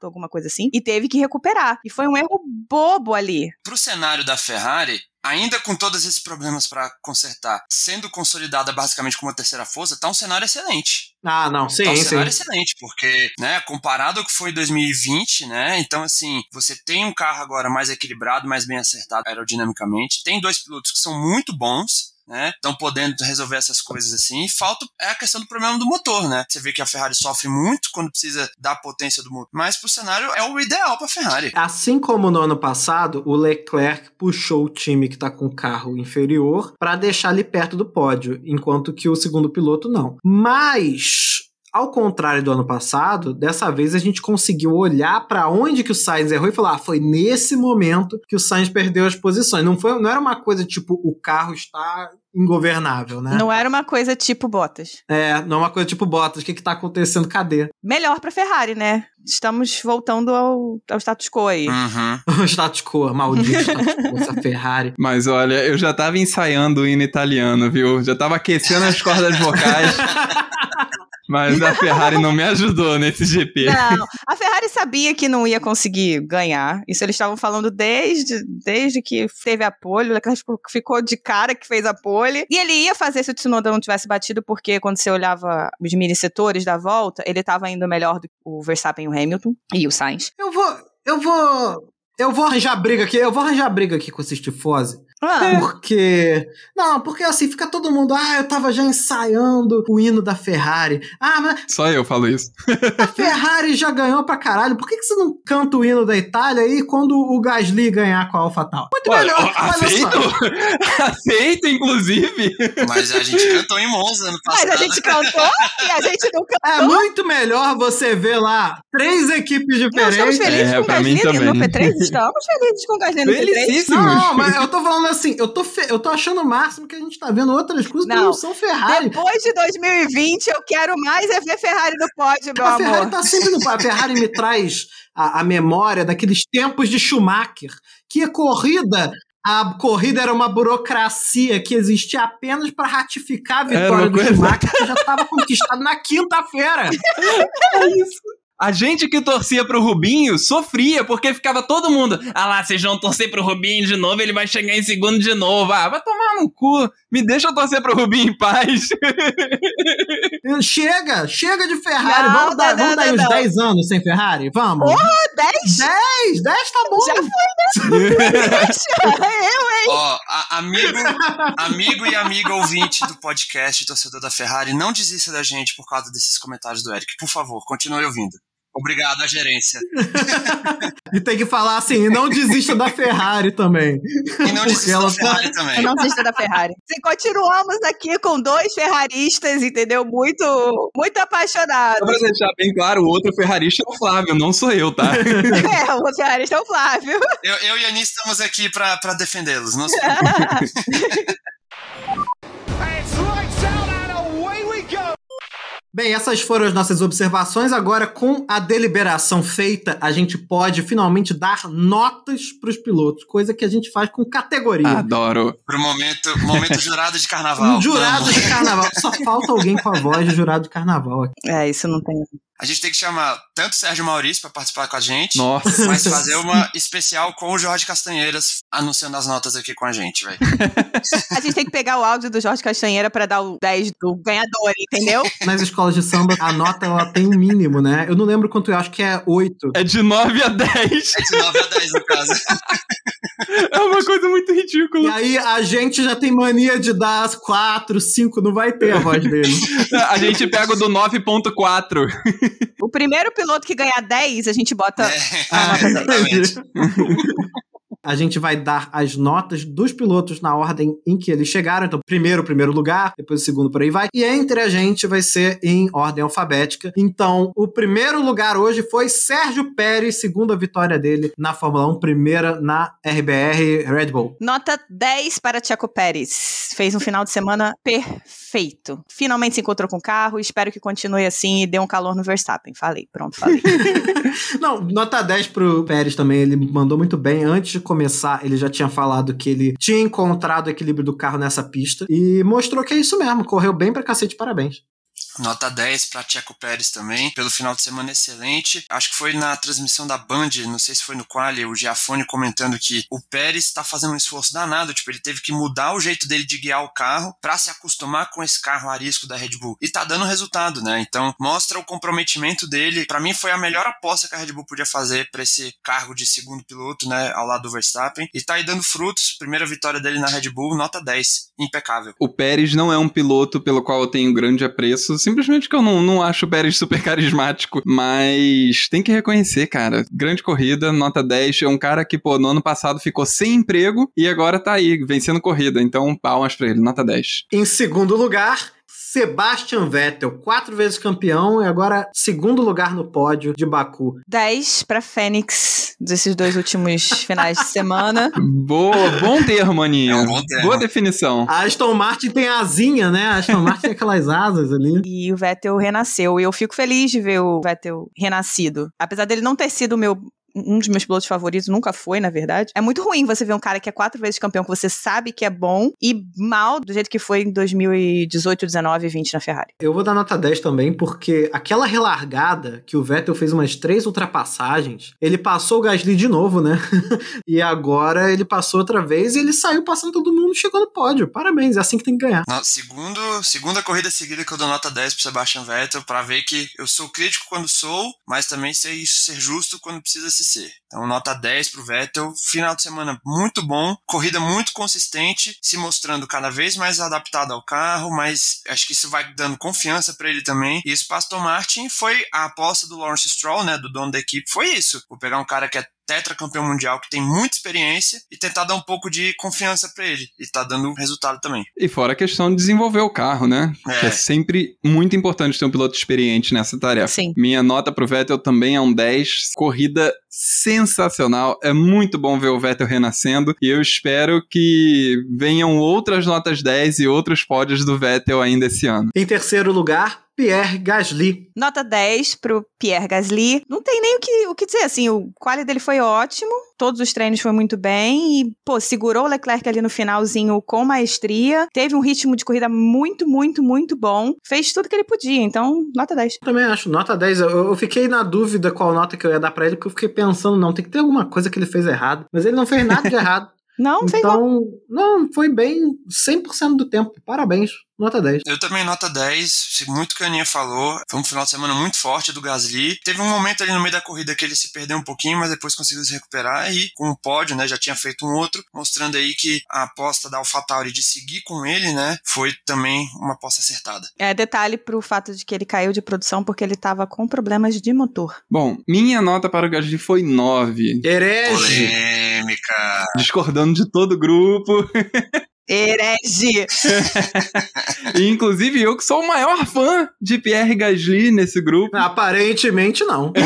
alguma coisa assim, e teve que recuperar. E foi um erro bobo ali. Pro cenário da Ferrari, ainda com todos esses problemas pra consertar, sendo consolidada basicamente como uma terceira força, tá um cenário excelente. Ah, não, sim, tá um sim. cenário excelente, porque, né, comparado ao que foi em 2020, né, então assim, você tem um carro agora mais equilibrado, mais bem acertado aerodinamicamente, tem dois pilotos que são muito bons, né, estão podendo resolver essas coisas assim, e falta é a questão do problema do motor, né, você vê que a Ferrari sofre muito quando precisa da potência do motor, mas pro cenário é o ideal pra Ferrari. Assim como no ano passado, o Leclerc puxou o time que tá com o carro inferior para deixar ali perto do pódio, enquanto que o segundo piloto não. Mas ao contrário do ano passado, dessa vez a gente conseguiu olhar para onde que o Sainz errou e falar: ah, foi nesse momento que o Sainz perdeu as posições. Não foi, não era uma coisa tipo o carro está ingovernável, né? Não era uma coisa tipo Bottas. É, não é uma coisa tipo Bottas, o que que tá acontecendo? Cadê? Melhor pra Ferrari, né? Estamos voltando ao, ao status quo aí. Uhum. O status quo, maldito status quo, essa Ferrari. Mas olha, eu já tava ensaiando o hino italiano, viu? Já tava aquecendo as cordas vocais. Mas a Ferrari não me ajudou nesse GP. Não, a Ferrari sabia que não ia conseguir ganhar. Isso eles estavam falando desde, desde que teve a pole. O Leclerc ficou de cara que fez a pole. E ele ia fazer se o Tsunoda não tivesse batido, porque quando você olhava os mini setores da volta, ele estava indo melhor do que o Verstappen e o Hamilton e o Sainz. Eu vou. Eu vou. Eu vou arranjar briga aqui. Eu vou arranjar briga aqui com esses tifose. Ah, Porque. Não, porque assim, fica todo mundo. Ah, eu tava já ensaiando o hino da Ferrari. Ah, mas Só eu falo isso. a Ferrari já ganhou pra caralho. Por que, que você não canta o hino da Itália aí quando o Gasly ganhar com a AlphaTauri? Muito Olha, melhor. Olha aceito? só. aceito, inclusive. Mas a gente cantou em Monza ano mas passado. a gente cantou e a gente não cantou. É muito melhor você ver lá três equipes Não, estamos diferentes. felizes É, com o pra mim Gasly no também. P3? Estamos felizes com o Gasly no P3? Felicíssimos. Não, mas eu tô falando assim, eu tô, fe- eu tô achando o máximo que a gente tá vendo outras coisas que Não. não são Ferrari. Depois de 2020, eu quero mais é ver Ferrari no pódio, meu a Ferrari amor. tá sempre no. A Ferrari me traz a, a memória daqueles tempos de Schumacher, que a corrida. A corrida era uma burocracia que existia apenas para ratificar a vitória do Schumacher, que já estava conquistado na quinta-feira. É isso. A gente que torcia pro Rubinho sofria, porque ficava todo mundo. Ah lá, vocês vão torcer pro Rubinho de novo, ele vai chegar em segundo de novo. Ah, vai tomar no cu. Me deixa eu torcer pro Rubinho em paz. Chega, chega de Ferrari. Não, vamos dar, não, vamos dar não, uns não. 10 anos sem Ferrari? Vamos. Porra, 10? 10, 10 tá bom. Já eu, hein? Ó, a- amigo, amigo e amiga ouvinte do podcast, torcedor da Ferrari, não desista da gente por causa desses comentários do Eric. Por favor, continue ouvindo. Obrigado à gerência. E tem que falar assim, e não desista da Ferrari também. E não desista ela da tá- Ferrari Eu também. não desista da Ferrari. E continuamos aqui com dois ferraristas, entendeu? Muito, muito Só apaixonados. pra deixar bem claro, o outro ferrarista é o Flávio, não sou eu, tá? É, o ferrarista é o Flávio. Eu, eu e a Anis estamos aqui pra, pra defendê-los. Não se Bem, essas foram as nossas observações. Agora, com a deliberação feita, a gente pode finalmente dar notas para os pilotos, coisa que a gente faz com categoria. Adoro. Pro momento, momento jurado de carnaval. Um jurado Vamos. de carnaval. Só falta alguém com a voz de jurado de carnaval aqui. É, isso não tem. A gente tem que chamar tanto o Sérgio Maurício pra participar com a gente, Nossa. mas fazer uma especial com o Jorge Castanheiras anunciando as notas aqui com a gente, velho. A gente tem que pegar o áudio do Jorge Castanheira pra dar o 10 do ganhador, entendeu? Nas escolas de samba, a nota ela tem um mínimo, né? Eu não lembro quanto eu acho que é 8. É de 9 a 10. É de 9 a 10 no caso. Uma coisa muito E ridícula. aí a gente já tem mania de dar as 4, 5, não vai ter a voz dele. A gente pega o do 9.4. O primeiro piloto que ganhar 10, a gente bota. É, Ah, exatamente. A gente vai dar as notas dos pilotos na ordem em que eles chegaram. Então, primeiro, primeiro lugar, depois o segundo, por aí vai. E entre a gente vai ser em ordem alfabética. Então, o primeiro lugar hoje foi Sérgio Pérez, segunda vitória dele na Fórmula 1, primeira na RBR Red Bull. Nota 10 para Checo Pérez. Fez um final de semana perfeito. Finalmente se encontrou com o carro. Espero que continue assim e dê um calor no Verstappen. Falei, pronto, falei. Não, nota 10 pro Pérez também, ele mandou muito bem. Antes de começar, ele já tinha falado que ele tinha encontrado o equilíbrio do carro nessa pista e mostrou que é isso mesmo, correu bem pra cacete, parabéns. Nota 10 para Checo Pérez também, pelo final de semana excelente. Acho que foi na transmissão da Band, não sei se foi no Quali, o Giafone comentando que o Pérez está fazendo um esforço danado, tipo, ele teve que mudar o jeito dele de guiar o carro para se acostumar com esse carro arisco da Red Bull. E tá dando resultado, né? Então, mostra o comprometimento dele. Para mim foi a melhor aposta que a Red Bull podia fazer para esse cargo de segundo piloto, né, ao lado do Verstappen. E tá aí dando frutos. Primeira vitória dele na Red Bull, nota 10, impecável. O Pérez não é um piloto pelo qual eu tenho grande apreço, simplesmente que eu não, não acho o Pérez super carismático, mas tem que reconhecer, cara. Grande corrida, nota 10. É um cara que, pô, no ano passado ficou sem emprego e agora tá aí, vencendo corrida. Então, palmas pra ele, nota 10. Em segundo lugar, Sebastian Vettel, quatro vezes campeão e agora segundo lugar no pódio de Baku. 10 para Fênix desses dois últimos finais de semana. Boa, bom termo, Aninha. É um bom termo. Boa definição. A Aston Martin tem asinha, né? A Aston Martin tem aquelas asas ali. E o Vettel renasceu. E eu fico feliz de ver o Vettel renascido. Apesar dele não ter sido o meu um dos meus pilotos favoritos, nunca foi, na verdade. É muito ruim você ver um cara que é quatro vezes campeão, que você sabe que é bom, e mal do jeito que foi em 2018, 19 e 20 na Ferrari. Eu vou dar nota 10 também, porque aquela relargada que o Vettel fez umas três ultrapassagens, ele passou o Gasly de novo, né? e agora ele passou outra vez e ele saiu passando todo mundo e chegou no pódio. Parabéns, é assim que tem que ganhar. Não, segundo, segunda corrida seguida que eu dou nota 10 pro Sebastian Vettel, para ver que eu sou crítico quando sou, mas também sei ser justo quando precisa se ser. Então, nota 10 pro Vettel. Final de semana muito bom, corrida muito consistente, se mostrando cada vez mais adaptado ao carro, mas acho que isso vai dando confiança para ele também. E isso para Aston Martin foi a aposta do Lawrence Stroll, né, do dono da equipe, foi isso. Vou pegar um cara que é tetracampeão mundial que tem muita experiência e tentar dar um pouco de confiança para ele. E tá dando resultado também. E fora a questão de desenvolver o carro, né? É. Que é sempre muito importante ter um piloto experiente nessa tarefa. Sim. Minha nota pro Vettel também é um 10. Corrida sensacional. É muito bom ver o Vettel renascendo. E eu espero que venham outras notas 10 e outros pódios do Vettel ainda esse ano. Em terceiro lugar, Pierre Gasly. Nota 10 pro Pierre Gasly. Não tem nem o que, o que dizer, assim, o quali dele foi ótimo, todos os treinos foi muito bem e, pô, segurou o Leclerc ali no finalzinho com maestria, teve um ritmo de corrida muito, muito, muito bom, fez tudo que ele podia, então, nota 10. Também acho, nota 10. Eu, eu fiquei na dúvida qual nota que eu ia dar pra ele, porque eu fiquei pensando, não, tem que ter alguma coisa que ele fez errado. Mas ele não fez nada de errado. Não, não fez. Então, não, foi bem 100% do tempo. Parabéns. Nota 10. Eu também nota 10, muito que a Aninha falou. Foi um final de semana muito forte do Gasly. Teve um momento ali no meio da corrida que ele se perdeu um pouquinho, mas depois conseguiu se recuperar e com o pódio, né, já tinha feito um outro, mostrando aí que a aposta da AlphaTauri de seguir com ele, né, foi também uma aposta acertada. É detalhe pro fato de que ele caiu de produção porque ele tava com problemas de motor. Bom, minha nota para o Gasly foi 9. Herege. Polêmica. Discordando de todo o grupo. Herege! E, inclusive, eu que sou o maior fã de Pierre Gasly nesse grupo. Aparentemente não.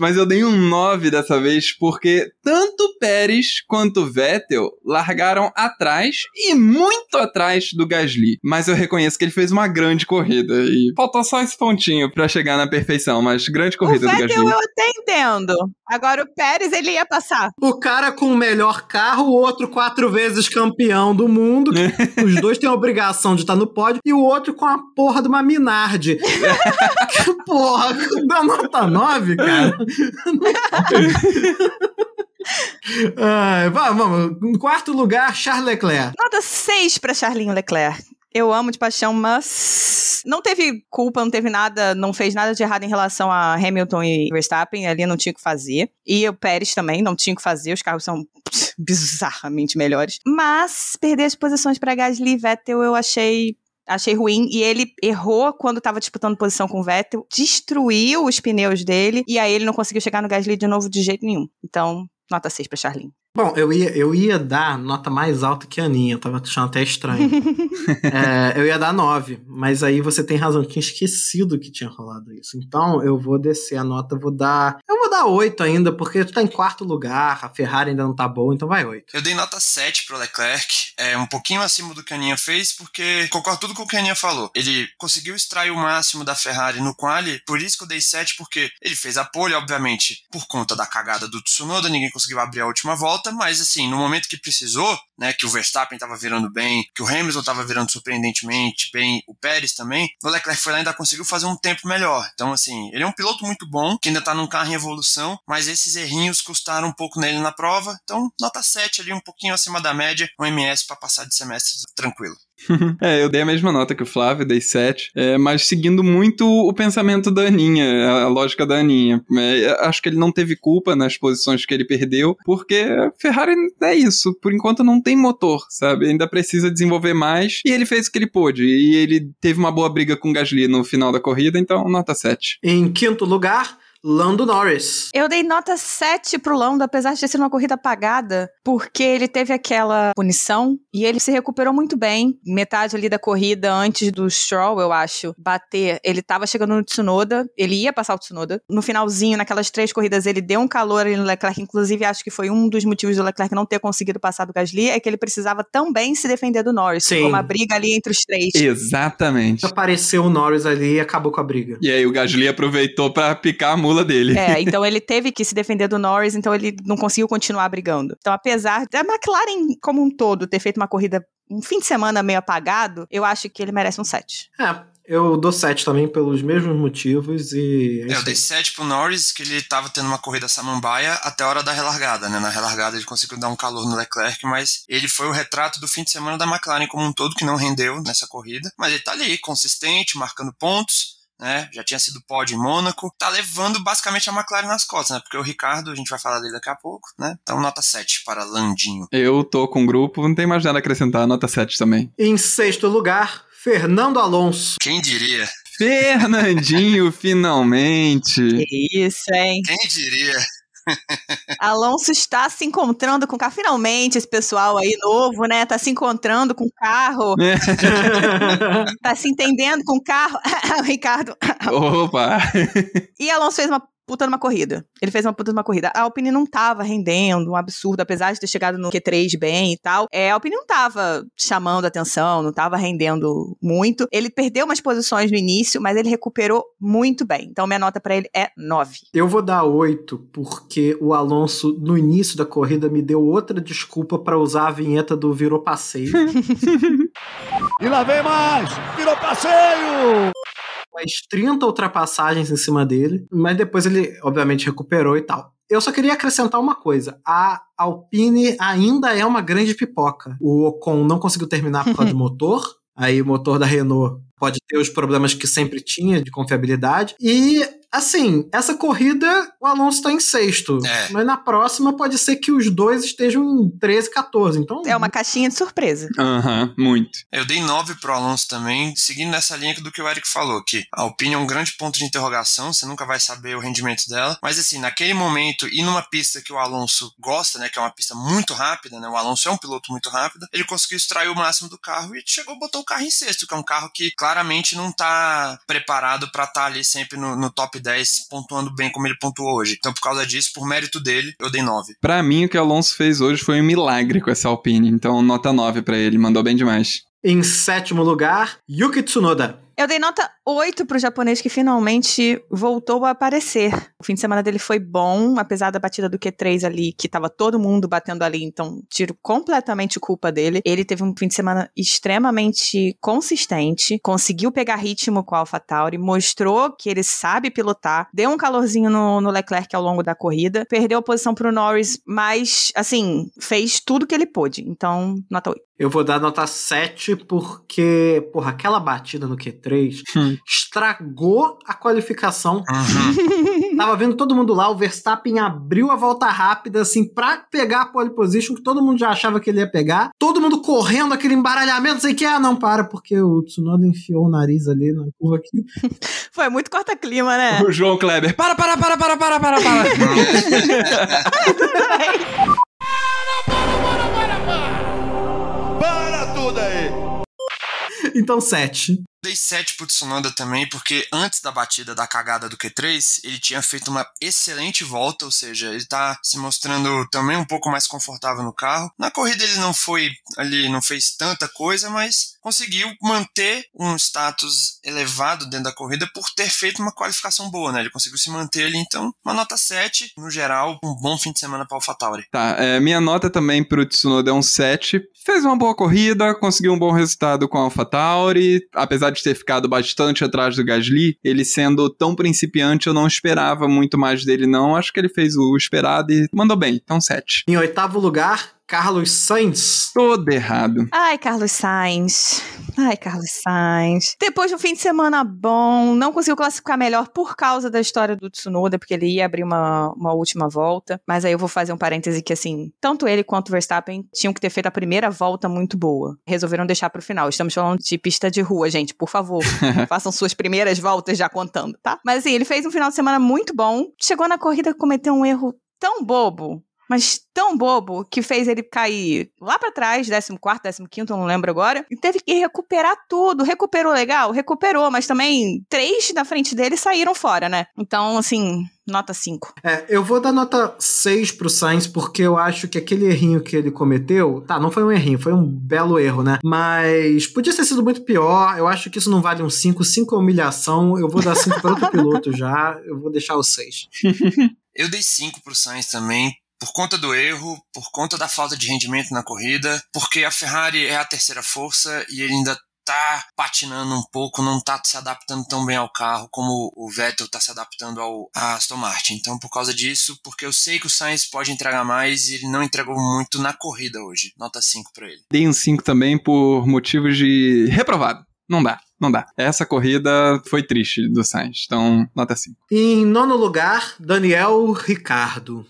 Mas eu dei um 9 dessa vez porque tanto Pérez quanto Vettel largaram atrás e muito atrás do Gasly. Mas eu reconheço que ele fez uma grande corrida e faltou só esse pontinho pra chegar na perfeição, mas grande corrida o do Vettel Gasly. eu até entendo. Agora o Pérez ele ia passar. O cara com o melhor carro, o outro quatro vezes campeão do mundo. Os dois têm a obrigação de estar no pódio. E o outro com a porra de uma Minardi. que porra, dá nota 9, cara. Ai, vamos, vamos. Em quarto lugar, Charles Leclerc. Nota 6 pra Charlinho Leclerc. Eu amo de paixão, mas não teve culpa, não teve nada, não fez nada de errado em relação a Hamilton e Verstappen, ali não tinha o que fazer. E o Pérez também não tinha o que fazer, os carros são bizarramente melhores. Mas perder as posições para Gasly e Vettel eu achei achei ruim e ele errou quando estava disputando posição com o Vettel, destruiu os pneus dele e aí ele não conseguiu chegar no Gasly de novo de jeito nenhum. Então, nota 6 para Charlin. Bom, eu ia, eu ia dar nota mais alta que a Aninha, eu tava achando até estranho. é, eu ia dar 9, mas aí você tem razão, eu tinha esquecido que tinha rolado isso. Então eu vou descer a nota, vou dar. Eu vou dar 8 ainda, porque tu tá em quarto lugar, a Ferrari ainda não tá boa, então vai 8. Eu dei nota 7 pro Leclerc, é um pouquinho acima do que a Aninha fez, porque concordo tudo com o que a Aninha falou. Ele conseguiu extrair o máximo da Ferrari no quali, por isso que eu dei 7, porque ele fez a pole, obviamente, por conta da cagada do Tsunoda, ninguém conseguiu abrir a última volta, mas assim, no momento que precisou, né, que o Verstappen estava virando bem, que o Hamilton estava virando surpreendentemente bem, o Pérez também, o Leclerc foi lá e ainda conseguiu fazer um tempo melhor. Então, assim, ele é um piloto muito bom, que ainda tá num carro em evolução, mas esses errinhos custaram um pouco nele na prova. Então, nota 7 ali, um pouquinho acima da média, um MS para passar de semestre tranquilo. é, eu dei a mesma nota que o Flávio, dei 7, é, mas seguindo muito o pensamento da Aninha, a lógica da Aninha. É, acho que ele não teve culpa nas posições que ele perdeu, porque a Ferrari é isso, por enquanto não tem motor, sabe? Ainda precisa desenvolver mais, e ele fez o que ele pôde, e ele teve uma boa briga com o Gasly no final da corrida, então nota 7. Em quinto lugar, Lando Norris. Eu dei nota 7 pro Lando, apesar de ter sido uma corrida apagada, porque ele teve aquela punição e ele se recuperou muito bem. Metade ali da corrida, antes do Stroll, eu acho, bater, ele tava chegando no Tsunoda, ele ia passar o Tsunoda. No finalzinho, naquelas três corridas, ele deu um calor ali no Leclerc, inclusive acho que foi um dos motivos do Leclerc não ter conseguido passar do Gasly, é que ele precisava também se defender do Norris. Sim. Ficou uma briga ali entre os três. Exatamente. Apareceu o Norris ali e acabou com a briga. E aí o Gasly aproveitou pra picar a mula dele. É, então ele teve que se defender do Norris, então ele não conseguiu continuar brigando. Então, apesar da McLaren como um todo ter feito uma corrida um fim de semana meio apagado, eu acho que ele merece um 7. É, eu dou 7 também pelos mesmos motivos e. É, eu dei 7 pro Norris, que ele tava tendo uma corrida samambaia até a hora da relargada, né? Na relargada ele conseguiu dar um calor no Leclerc, mas ele foi o retrato do fim de semana da McLaren como um todo, que não rendeu nessa corrida. Mas ele tá ali, consistente, marcando pontos. Né, já tinha sido pódio em Mônaco, tá levando basicamente a McLaren nas costas, né? Porque o Ricardo, a gente vai falar dele daqui a pouco, né? Então nota 7 para Landinho. Eu tô com o grupo, não tem mais nada a acrescentar, nota 7 também. Em sexto lugar, Fernando Alonso. Quem diria? Fernandinho, finalmente. Que isso, hein? Quem diria? Alonso está se encontrando com o carro. Finalmente, esse pessoal aí novo, né? Tá se encontrando com o carro. É. tá se entendendo com o carro. Ricardo. Opa! E Alonso fez uma puta numa corrida. Ele fez uma puta numa corrida. A Alpine não tava rendendo, um absurdo, apesar de ter chegado no Q3 bem e tal. É, a Alpine não tava chamando atenção, não tava rendendo muito. Ele perdeu umas posições no início, mas ele recuperou muito bem. Então minha nota para ele é 9. Eu vou dar 8, porque o Alonso, no início da corrida, me deu outra desculpa para usar a vinheta do Virou Passeio. E lá vem mais! Virou passeio! Mais 30 ultrapassagens em cima dele, mas depois ele, obviamente, recuperou e tal. Eu só queria acrescentar uma coisa. A Alpine ainda é uma grande pipoca. O Ocon não conseguiu terminar por causa do motor. Aí o motor da Renault pode ter os problemas que sempre tinha de confiabilidade. E Assim, essa corrida o Alonso tá em sexto. É. Mas na próxima pode ser que os dois estejam em 13, 14. Então. É uma caixinha de surpresa. Aham, muito. Eu dei 9 pro Alonso também, seguindo nessa linha do que o Eric falou, que a Alpine é um grande ponto de interrogação, você nunca vai saber o rendimento dela, mas assim, naquele momento e numa pista que o Alonso gosta, né, que é uma pista muito rápida, né, o Alonso é um piloto muito rápido, ele conseguiu extrair o máximo do carro e chegou, botou o carro em sexto, que é um carro que claramente não tá preparado para estar tá ali sempre no, no top 10, pontuando bem como ele pontuou hoje. Então, por causa disso, por mérito dele, eu dei 9. Pra mim, o que o Alonso fez hoje foi um milagre com essa Alpine. Então, nota 9 pra ele, mandou bem demais. Em sétimo lugar, Yuki Tsunoda. Eu dei nota 8 pro japonês que finalmente voltou a aparecer. O fim de semana dele foi bom, apesar da batida do Q3 ali, que tava todo mundo batendo ali, então tiro completamente culpa dele. Ele teve um fim de semana extremamente consistente, conseguiu pegar ritmo com a AlphaTauri, mostrou que ele sabe pilotar, deu um calorzinho no, no Leclerc ao longo da corrida, perdeu a posição pro Norris, mas, assim, fez tudo que ele pôde. Então, nota 8. Eu vou dar nota 7 porque, porra, aquela batida no Q3 Hum. estragou a qualificação. Uhum. Tava vendo todo mundo lá, o Verstappen abriu a volta rápida, assim, pra pegar a pole position, que todo mundo já achava que ele ia pegar. Todo mundo correndo, aquele embaralhamento, não sei o que. Ah, não, para, porque o Tsunoda enfiou o nariz ali na curva aqui. Foi muito corta-clima, né? O João Kleber, para, para, para, para, para, para, para. Para tudo aí! Então, 7. Dei 7 pro Tsunoda também, porque antes da batida da cagada do Q3, ele tinha feito uma excelente volta, ou seja, ele tá se mostrando também um pouco mais confortável no carro. Na corrida ele não foi ali, não fez tanta coisa, mas conseguiu manter um status elevado dentro da corrida por ter feito uma qualificação boa, né? Ele conseguiu se manter ali, então, uma nota 7, no geral, um bom fim de semana para AlphaTauri. Tá, é, minha nota também pro Tsunoda é um 7. Fez uma boa corrida, conseguiu um bom resultado com a AlphaTauri, apesar de ter ficado bastante atrás do Gasly, ele sendo tão principiante, eu não esperava muito mais dele não, acho que ele fez o esperado e mandou bem, então 7. Em oitavo lugar, Carlos Sainz. Todo errado. Ai, Carlos Sainz. Ai, Carlos Sainz. Depois de um fim de semana bom, não conseguiu classificar melhor por causa da história do Tsunoda, porque ele ia abrir uma, uma última volta. Mas aí eu vou fazer um parêntese que, assim, tanto ele quanto o Verstappen tinham que ter feito a primeira volta muito boa. Resolveram deixar pro final. Estamos falando de pista de rua, gente. Por favor, façam suas primeiras voltas já contando, tá? Mas assim, ele fez um final de semana muito bom. Chegou na corrida, cometeu um erro tão bobo mas tão bobo, que fez ele cair lá pra trás, 14, 15, eu não lembro agora, e teve que recuperar tudo. Recuperou legal? Recuperou, mas também três na frente dele saíram fora, né? Então, assim, nota 5. É, eu vou dar nota 6 pro Sainz, porque eu acho que aquele errinho que ele cometeu. Tá, não foi um errinho, foi um belo erro, né? Mas podia ter sido muito pior. Eu acho que isso não vale um 5. 5 é humilhação. Eu vou dar 5 para outro piloto já. Eu vou deixar o 6. Eu dei 5 pro Sainz também, por conta do erro, por conta da falta de rendimento na corrida, porque a Ferrari é a terceira força e ele ainda tá patinando um pouco, não tá se adaptando tão bem ao carro como o Vettel tá se adaptando ao a Aston Martin. Então, por causa disso, porque eu sei que o Sainz pode entregar mais e ele não entregou muito na corrida hoje. Nota 5 para ele. Dei um 5 também por motivos de reprovado. Não dá, não dá. Essa corrida foi triste do Sainz, então nota 5. Em nono lugar, Daniel Ricardo.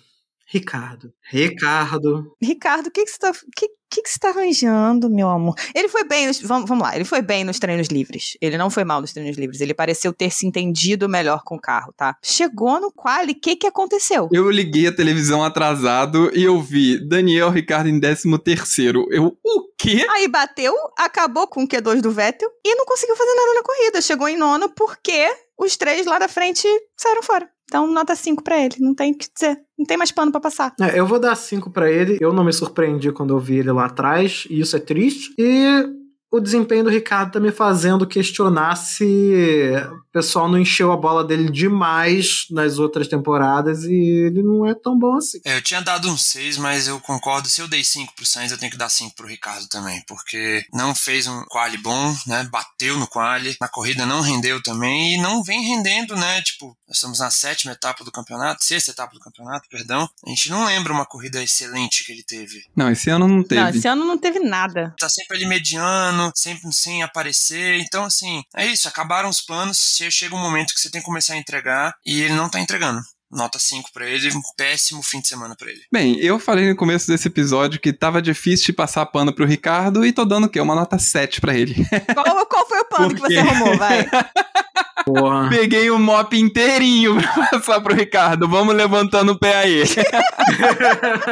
Ricardo. Ricardo. Ricardo, o que, que você tá. Que, que, que você tá arranjando, meu amor? Ele foi bem, nos, vamos, vamos lá, ele foi bem nos treinos livres. Ele não foi mal nos treinos livres. Ele pareceu ter se entendido melhor com o carro, tá? Chegou no quali, o que que aconteceu? Eu liguei a televisão atrasado e eu vi Daniel Ricardo em 13 terceiro. Eu, o quê? Aí bateu, acabou com o Q2 do Vettel e não conseguiu fazer nada na corrida. Chegou em nono porque os três lá da frente saíram fora. Então, nota 5 pra ele. Não tem o que dizer. Não tem mais pano pra passar. É, eu vou dar 5 pra ele. Eu não me surpreendi quando eu vi ele lá atrás, e isso é triste. E o desempenho do Ricardo tá me fazendo questionar se o pessoal não encheu a bola dele demais nas outras temporadas e ele não é tão bom assim. É, eu tinha dado um 6, mas eu concordo. Se eu dei 5 pro Sainz, eu tenho que dar 5 pro Ricardo também, porque não fez um quali bom, né? Bateu no quali, na corrida não rendeu também e não vem rendendo, né? Tipo, nós estamos na sétima etapa do campeonato, sexta etapa do campeonato, perdão. A gente não lembra uma corrida excelente que ele teve. Não, esse ano não teve. Não, esse ano não teve nada. Tá sempre ali mediano, sempre sem aparecer. Então, assim, é isso. Acabaram os planos. Chega um momento que você tem que começar a entregar e ele não tá entregando. Nota 5 pra ele, um péssimo fim de semana pra ele. Bem, eu falei no começo desse episódio que tava difícil de passar pano pro Ricardo e tô dando o quê? Uma nota 7 pra ele. Qual, qual foi o pano que você arrumou, vai? Porra. Peguei o mop inteirinho pra passar pro Ricardo. Vamos levantando o pé aí.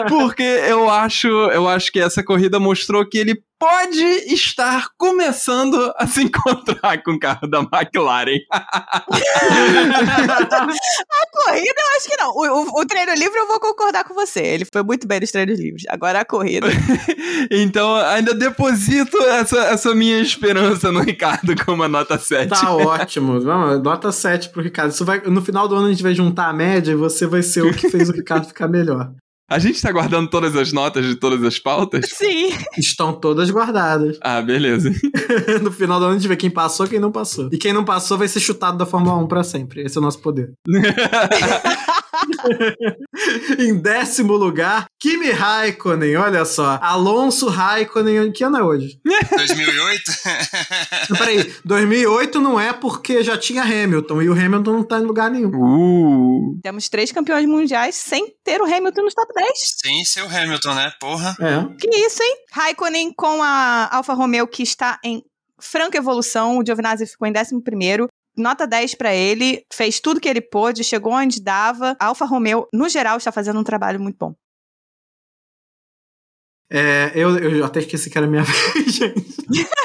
Porque eu acho, eu acho que essa corrida mostrou que ele pode estar começando a se encontrar com o carro da McLaren. A corrida, eu acho que não. O, o- o treino livre, eu vou concordar com você. Ele foi muito bem nos treinos livres. Agora a corrida. Então, ainda deposito essa, essa minha esperança no Ricardo com uma nota 7. Tá ótimo. Vamos, nota 7 pro Ricardo. Isso vai, no final do ano a gente vai juntar a média e você vai ser o que fez o Ricardo ficar melhor. A gente tá guardando todas as notas de todas as pautas? Sim. Estão todas guardadas. Ah, beleza. no final do ano a gente vê quem passou e quem não passou. E quem não passou vai ser chutado da Fórmula 1 pra sempre. Esse é o nosso poder. em décimo lugar, Kimi Raikkonen. Olha só. Alonso Raikkonen. Que ano é hoje? 2008? Não, Peraí, 2008 não é porque já tinha Hamilton e o Hamilton não tá em lugar nenhum. Uh. Temos três campeões mundiais sem ter o Hamilton nos top 10. Sem ser o Hamilton, né? Porra. É. Que isso, hein? Raikkonen com a Alfa Romeo, que está em franca evolução. O Giovinazzi ficou em 11 Nota 10 pra ele, fez tudo que ele pôde, chegou onde dava. A Alfa Romeo, no geral, está fazendo um trabalho muito bom. É, eu, eu até esqueci que era minha vez, gente.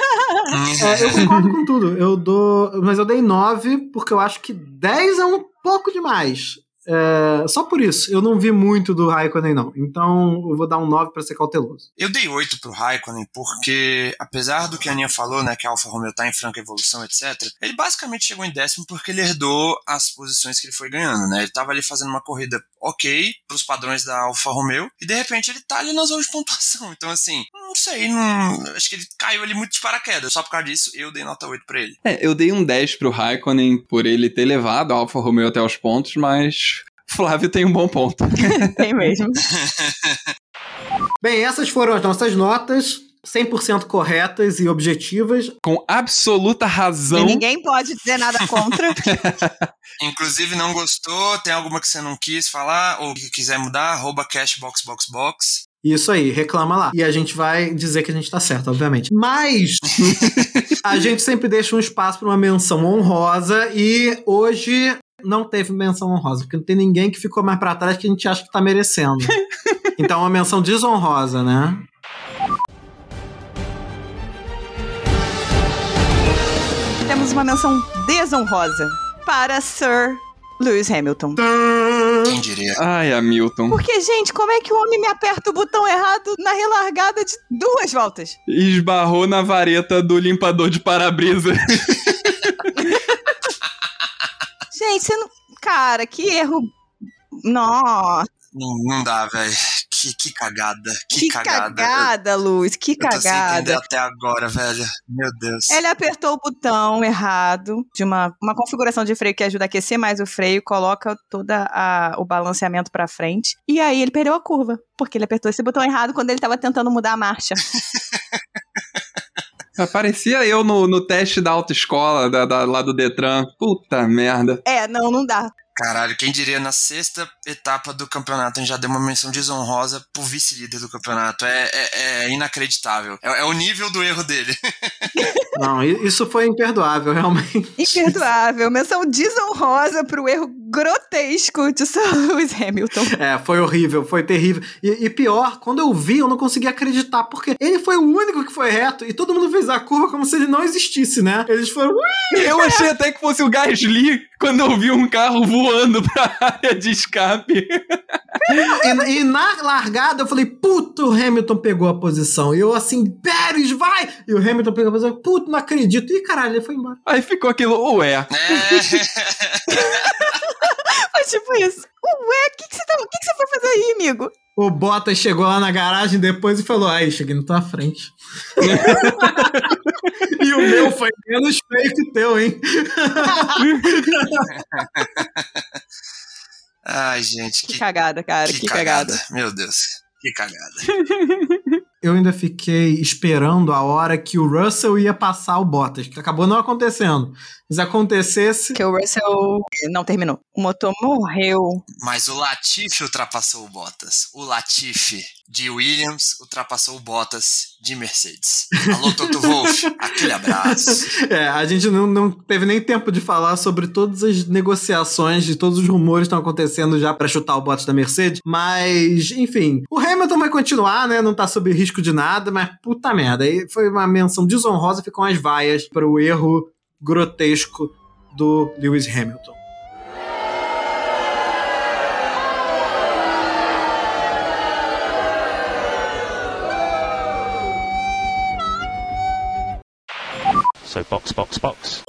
É, eu concordo com tudo. Eu dou. Mas eu dei 9 porque eu acho que 10 é um pouco demais. É, só por isso. Eu não vi muito do Raikkonen, não. Então eu vou dar um 9 pra ser cauteloso. Eu dei 8 pro Raikkonen porque, apesar do que a Aninha falou, né, que a Alfa Romeo tá em franca evolução, etc., ele basicamente chegou em décimo porque ele herdou as posições que ele foi ganhando, né? Ele tava ali fazendo uma corrida ok pros padrões da Alfa Romeo e, de repente, ele tá ali na zona de pontuação. Então, assim, não sei, não... acho que ele caiu ali muito de paraquedas. Só por causa disso, eu dei nota 8 pra ele. É, eu dei um 10 pro Raikkonen por ele ter levado a Alfa Romeo até os pontos, mas Flávio tem um bom ponto. Tem mesmo. Bem, essas foram as nossas notas. 100% corretas e objetivas. Com absoluta E razão. ninguém pode dizer nada contra. Inclusive, não gostou, tem alguma que você não quis falar ou que quiser mudar, arroba cashboxboxbox. Isso aí, reclama lá. E a gente vai dizer que a gente tá certo, obviamente. Mas a gente sempre deixa um espaço para uma menção honrosa e hoje não teve menção honrosa, porque não tem ninguém que ficou mais pra trás que a gente acha que tá merecendo. então, uma menção desonrosa, né? Temos uma menção desonrosa para Sir Lewis Hamilton. Quem diria? Ai, Hamilton. Porque, gente, como é que o homem me aperta o botão errado na relargada de duas voltas? Esbarrou na vareta do limpador de para-brisa. Gente, você não. Cara, que erro. Nossa, Não, não dá, velho. Que, que cagada. Que, que cagada. cagada, Luz, que Eu, eu tô sem entender cagada. até agora, velho. Meu Deus. Ele apertou o botão errado de uma, uma configuração de freio que ajuda a aquecer mais o freio, coloca toda a, o balanceamento pra frente. E aí ele perdeu a curva, porque ele apertou esse botão errado quando ele tava tentando mudar a marcha. Parecia eu no, no teste da autoescola, da, da- lá do Detran. Puta merda. É, não, não dá. Caralho, quem diria na sexta etapa do campeonato a gente já deu uma menção desonrosa pro vice-líder do campeonato. É, é- é inacreditável. É, é o nível do erro dele. Não, isso foi imperdoável, realmente. Imperdoável. Menção desonrosa pro erro grotesco de Sir Lewis Hamilton. É, foi horrível, foi terrível. E, e pior, quando eu vi, eu não consegui acreditar, porque ele foi o único que foi reto e todo mundo fez a curva como se ele não existisse, né? Eles foram. "Ui!" Eu achei até que fosse o Gasly quando eu vi um carro voando pra área de escape. E, e na largada eu falei, puto, o Hamilton pegou a posição. E eu assim, Pérez, vai! E o Hamilton pegou a posição, puto, não acredito. E caralho, ele foi embora. Aí ficou aquilo, ué. É. Foi tipo isso. Ué, o que, que, você tá, o que, que você foi fazer aí, amigo? O Bottas chegou lá na garagem depois e falou: Ai, cheguei na tua frente. e o meu foi menos feio que o teu, hein? Ai, gente, Que que, cagada, cara, que, que cagada. cagada. Meu Deus, que cagada. Eu ainda fiquei esperando a hora que o Russell ia passar o Bottas, que acabou não acontecendo. Se acontecesse. Que o Russell não terminou. O motor morreu. Mas o Latifi ultrapassou o Bottas. O Latifi de Williams ultrapassou o Bottas de Mercedes. Alô, Toto Wolff, aquele abraço. É, a gente não, não teve nem tempo de falar sobre todas as negociações, de todos os rumores que estão acontecendo já pra chutar o Bottas da Mercedes. Mas, enfim, o Hamilton vai continuar, né? Não tá sob risco de nada, mas puta merda. Aí foi uma menção desonrosa, ficam as vaias para o erro grotesco do Lewis Hamilton. So box, box, box.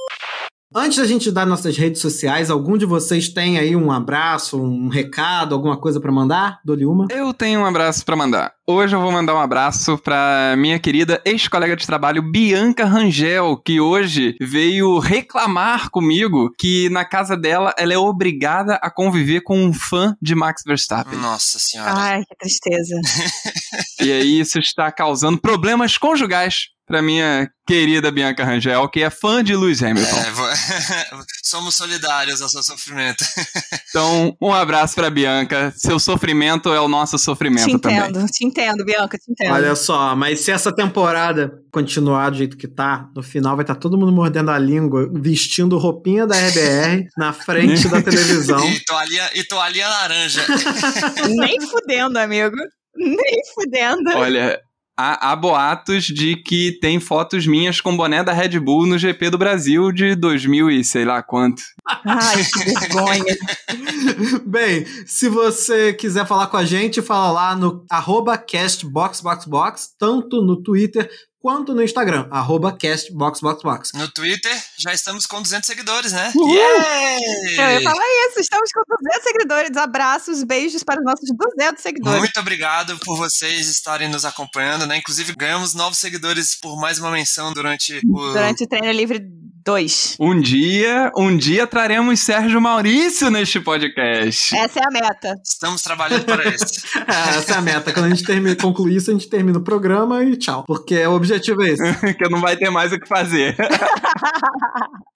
Antes da gente dar nossas redes sociais, algum de vocês tem aí um abraço, um recado, alguma coisa pra mandar? Dou-lhe uma. Eu tenho um abraço pra mandar. Hoje eu vou mandar um abraço pra minha querida ex-colega de trabalho Bianca Rangel, que hoje veio reclamar comigo que na casa dela ela é obrigada a conviver com um fã de Max Verstappen. Nossa senhora. Ai, que tristeza. E aí isso está causando problemas conjugais pra minha querida Bianca Rangel, que é fã de Lewis Hamilton. É, vo- Somos solidários ao seu sofrimento. Então, um abraço pra Bianca. Seu sofrimento é o nosso sofrimento te também. entendo, te entendo, Bianca, te entendo. Olha só, mas se essa temporada continuar do jeito que tá, no final vai estar todo mundo mordendo a língua, vestindo roupinha da RBR na frente da televisão. E toalhinha, e toalhinha laranja. Nem fudendo, amigo. Nem fudendo. Olha, há, há boatos de que tem fotos minhas com boné da Red Bull no GP do Brasil de 2000 e sei lá quanto. Ai, que vergonha. Bem, se você quiser falar com a gente, fala lá no arroba castboxboxbox, tanto no Twitter quanto no Instagram, arroba castboxboxbox. No Twitter, já estamos com 200 seguidores, né? Eu ia Yay! falar isso, estamos com 200 seguidores. Abraços, beijos para os nossos 200 seguidores. Muito obrigado por vocês estarem nos acompanhando, né? Inclusive, ganhamos novos seguidores por mais uma menção durante o. Durante o Treino Livre 2. Um dia, um dia traremos Sérgio Maurício neste podcast. Essa é a meta. Estamos trabalhando para isso. É, essa é a meta. Quando a gente termina, concluir isso, a gente termina o programa e tchau. Porque o objetivo é esse. que não vai ter mais o que fazer.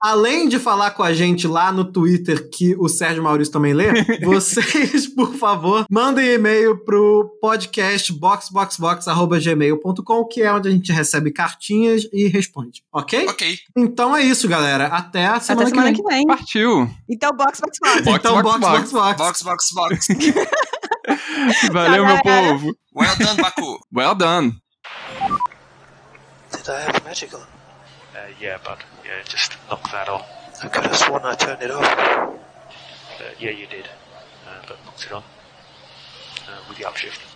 Além de falar com a gente lá no Twitter, que o Sérgio Maurício também lê, vocês, por favor, mandem e-mail pro podcast boxboxbox.gmail.com, que é onde a gente recebe cartinhas e responde. Ok? ok. Então é isso. galera. Até a semana, Até semana que que vem. vem. Partiu. Então, box, box, box. Box, então, box, box, box, box. Box, box, box. Valeu, meu povo. Well done, Baku. Well done. I have magic on? Uh, yeah, bud. Yeah, just knock that on. I could have sworn I turned it off. Uh, yeah, you did. Uh, but knocked it on. Uh, with the upshift.